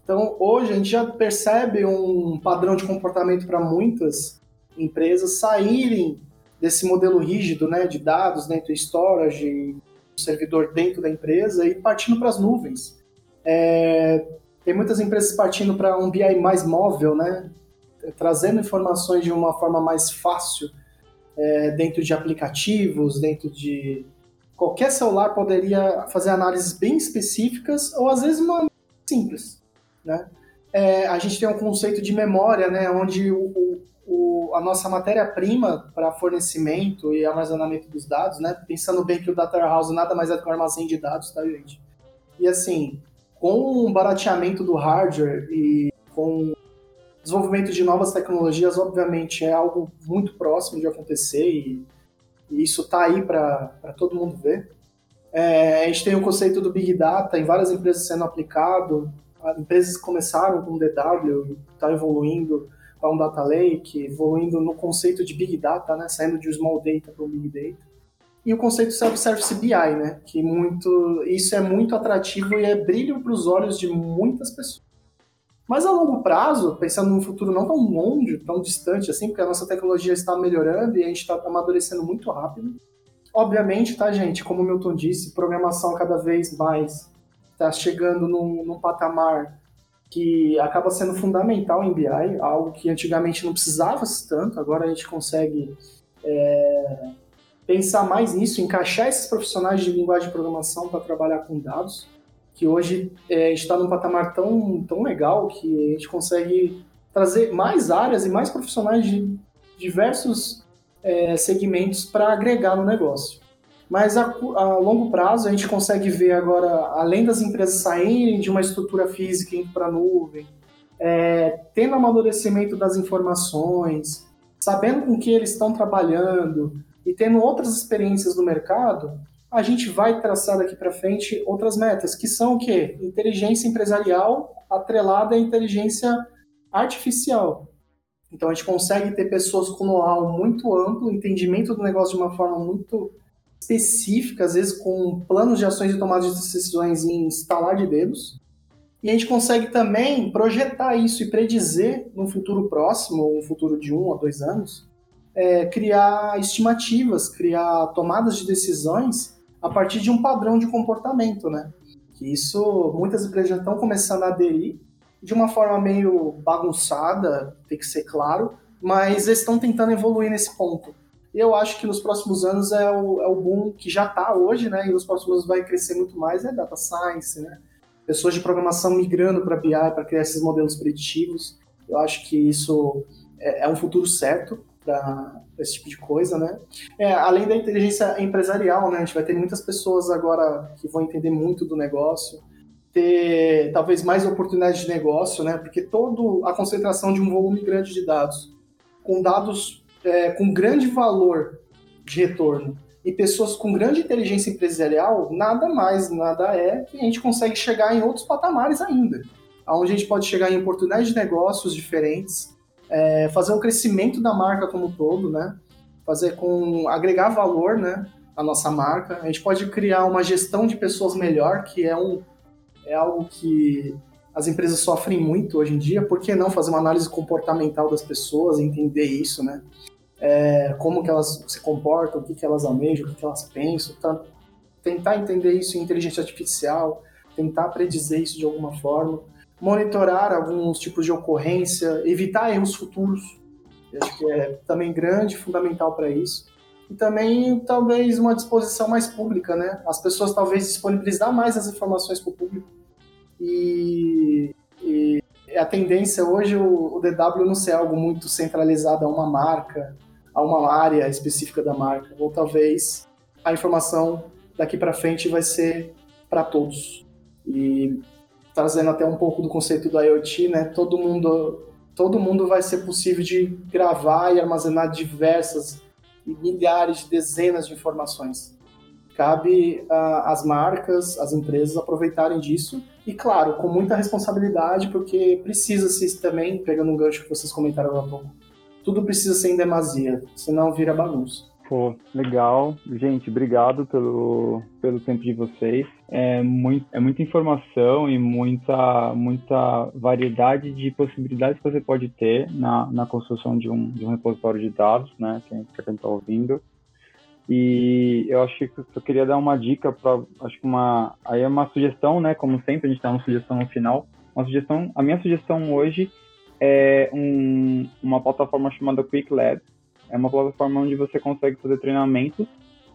Então, hoje a gente já percebe um padrão de comportamento para muitas empresas saírem desse modelo rígido né, de dados dentro do storage, servidor dentro da empresa e partindo para as nuvens. É, tem muitas empresas partindo para um BI mais móvel, né, trazendo informações de uma forma mais fácil é, dentro de aplicativos, dentro de qualquer celular poderia fazer análises bem específicas ou às vezes uma simples, né? É, a gente tem um conceito de memória, né, onde o, o a nossa matéria-prima para fornecimento e armazenamento dos dados, né? Pensando bem que o Data Warehouse nada mais é do que um armazém de dados, tá, gente? E assim, com o barateamento do hardware e com o desenvolvimento de novas tecnologias, obviamente é algo muito próximo de acontecer e, e isso está aí para todo mundo ver. É, a gente tem o conceito do Big Data em várias empresas sendo aplicado, empresas começaram com DW, está evoluindo, para um data lake, evoluindo no conceito de big data, né, saindo de small data para o big data. E o conceito self-service BI, né, que muito, isso é muito atrativo e é brilho para os olhos de muitas pessoas. Mas a longo prazo, pensando num futuro não tão longe, tão distante assim, porque a nossa tecnologia está melhorando e a gente está amadurecendo muito rápido. Obviamente, tá, gente? Como o Milton disse, programação cada vez mais está chegando num, num patamar que acaba sendo fundamental em BI, algo que antigamente não precisava tanto, agora a gente consegue é, pensar mais nisso, encaixar esses profissionais de linguagem de programação para trabalhar com dados, que hoje é, está num patamar tão, tão legal que a gente consegue trazer mais áreas e mais profissionais de diversos é, segmentos para agregar no negócio. Mas a, a, longo prazo a gente consegue ver agora, além das empresas saírem de uma estrutura física para a nuvem, é, tendo amadurecimento das informações, sabendo com que eles estão trabalhando e tendo outras experiências no mercado, a gente vai traçar daqui para frente outras metas, que são o quê? Inteligência empresarial atrelada à inteligência artificial. Então a gente consegue ter pessoas com know-how muito amplo, entendimento do negócio de uma forma muito específica, às vezes com planos de ações e tomadas de decisões em instalar de dedos. E a gente consegue também projetar isso e predizer no futuro próximo, ou no futuro de um a dois anos, é, criar estimativas, criar tomadas de decisões a partir de um padrão de comportamento, né? Que isso muitas empresas já estão começando a aderir de uma forma meio bagunçada, tem que ser claro, mas eles estão tentando evoluir nesse ponto. E eu acho que nos próximos anos é o, é o boom que já está hoje, né? E nos próximos anos vai crescer muito mais, é data science, né? Pessoas de programação migrando para BI para criar esses modelos preditivos. Eu acho que isso é, é um futuro certo para esse tipo de coisa, né? É, além da inteligência empresarial, né? A gente vai ter muitas pessoas agora que vão entender muito do negócio ter talvez mais oportunidades de negócio, né? Porque toda a concentração de um volume grande de dados, com dados é, com grande valor de retorno e pessoas com grande inteligência empresarial, nada mais, nada é que a gente consegue chegar em outros patamares ainda, onde a gente pode chegar em oportunidades de negócios diferentes, é, fazer o crescimento da marca como um todo, né? Fazer com agregar valor, né? A nossa marca. A gente pode criar uma gestão de pessoas melhor, que é um é algo que as empresas sofrem muito hoje em dia, por que não fazer uma análise comportamental das pessoas, entender isso, né? É, como que elas se comportam, o que, que elas almejam, o que, que elas pensam, tá? tentar entender isso em inteligência artificial, tentar predizer isso de alguma forma, monitorar alguns tipos de ocorrência, evitar erros futuros, acho que é também grande, fundamental para isso. E também, talvez, uma disposição mais pública, né? As pessoas talvez disponibilizar mais as informações para o público, e, e a tendência hoje o, o, DW não ser algo muito centralizado a uma marca, a uma área específica da marca, ou talvez a informação daqui para frente vai ser para todos. E trazendo até um pouco do conceito do IoT, né? Todo mundo todo mundo vai ser possível de gravar e armazenar diversas milhares de dezenas de informações. Cabe uh, às marcas, às empresas aproveitarem disso e, claro, com muita responsabilidade, porque precisa-se também, pegando um gancho que vocês comentaram há pouco, tudo precisa ser em demasia, senão vira bagunça. Pô, legal. Gente, obrigado pelo, pelo tempo de vocês. É, muito, é muita informação e muita, muita variedade de possibilidades que você pode ter na, na construção de um, de um repositório de dados, né? Para quem está ouvindo. E eu acho que eu queria dar uma dica para, acho que uma, aí é uma sugestão, né? Como sempre, a gente dá uma sugestão no final. Uma sugestão, a minha sugestão hoje é um, uma plataforma chamada Quick Lab. É uma plataforma onde você consegue fazer treinamento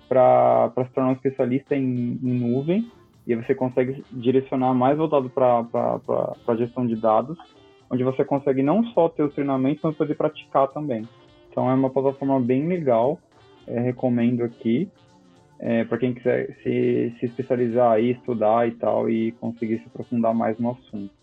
para se tornar um especialista em, em, nuvem e você consegue direcionar mais voltado para a gestão de dados, onde você consegue não só ter os treinamentos, mas poder praticar também. Então é uma plataforma bem legal é, recomendo aqui. É, para quem quiser se, se especializar aí, estudar e tal, e conseguir se aprofundar mais no assunto.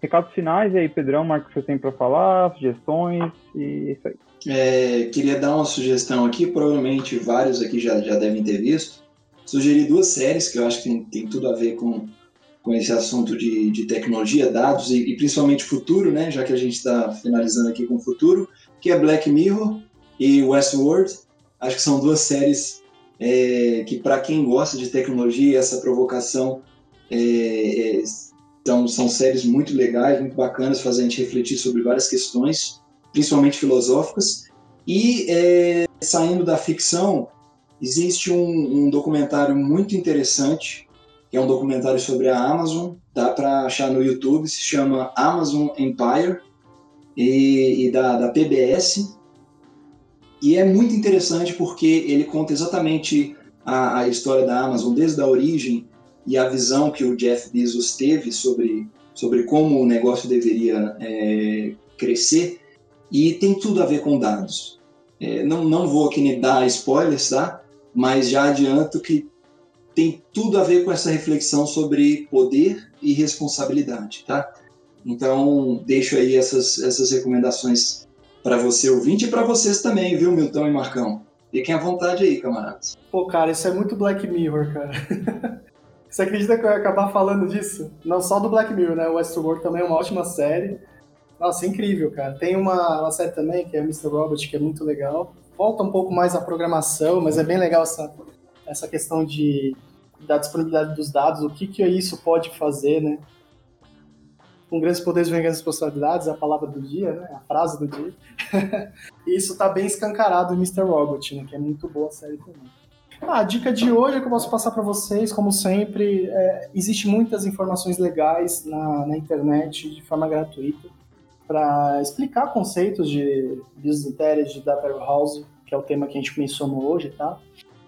Recados finais aí, Pedrão, Marcos, você tem para falar, sugestões e isso aí. É, queria dar uma sugestão aqui, provavelmente vários aqui já, já devem ter visto. Sugeri duas séries que eu acho que tem, tem tudo a ver com, com esse assunto de, de tecnologia, dados e, e principalmente futuro, né? Já que a gente está finalizando aqui com o futuro, que é Black Mirror e Westworld. Acho que são duas séries é, que, para quem gosta de tecnologia, essa provocação, é, é, são, são séries muito legais, muito bacanas, fazem a gente refletir sobre várias questões, principalmente filosóficas. E é, saindo da ficção, existe um, um, documentário muito interessante, que é um documentário sobre a Amazon, dá para achar no YouTube, se chama Amazon Empire, e, e da, da PBS. E é muito interessante porque ele conta exatamente a, a, história da Amazon desde a origem e a visão que o Jeff Bezos teve sobre, sobre como o negócio deveria é, crescer. E tem tudo a ver com dados. É, não, não vou aqui dar spoilers, tá? mas já adianto que tem tudo a ver com essa reflexão sobre poder e responsabilidade, tá? Então, deixo aí essas, essas recomendações para você ouvinte e para vocês também, viu, Milton e Marcão? Fiquem à vontade aí, camaradas. Pô, cara, isso é muito Black Mirror, cara. Você acredita que eu ia acabar falando disso? Não só do Black Mirror, né? O Westworld também é uma ótima série. Nossa, incrível, cara. Tem uma, uma série também, que é Mr. Robot, que é muito legal. Volta um pouco mais à programação, mas é bem legal essa, essa questão de, da disponibilidade dos dados, o que, que isso pode fazer, né? Com grandes poderes vem grandes responsabilidades, é a palavra do dia, né? A frase do dia. isso tá bem escancarado em Mr. Robot, né? Que é muito boa a série também. Ah, a dica de hoje é que eu posso passar para vocês, como sempre, é, existe muitas informações legais na, na internet de forma gratuita para explicar conceitos de business intelligence, de data warehouse, que é o tema que a gente mencionou hoje, tá?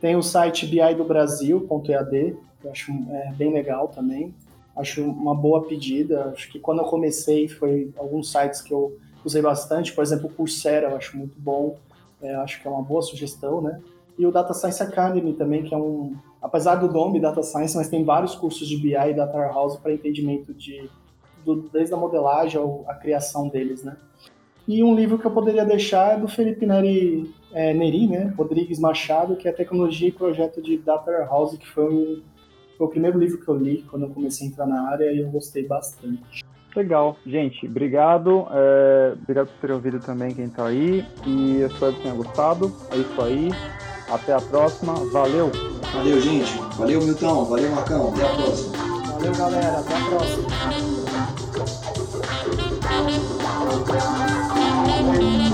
Tem o site bidobrasil.ead, que eu acho é, bem legal também. Acho uma boa pedida. Acho que quando eu comecei foi alguns sites que eu usei bastante, por exemplo, o Coursera eu acho muito bom. É, acho que é uma boa sugestão, né? e o Data Science Academy também, que é um, apesar do nome Data Science, mas tem vários cursos de BI e Data Warehouse para entendimento de do, desde a modelagem à criação deles, né? E um livro que eu poderia deixar é do Felipe Neri, é, Neri, né? Rodrigues Machado, que é Tecnologia e Projeto de Data Warehouse, que foi, um, foi o primeiro livro que eu li quando eu comecei a entrar na área e eu gostei bastante. Legal. Gente, obrigado. É, obrigado por ter ouvido também quem está aí. E eu espero que tenha gostado. É isso aí. Até a próxima. Valeu. Valeu, gente. Valeu, Milton. Valeu, Marcão. Até a próxima. Valeu, galera. Até a próxima. Thank you.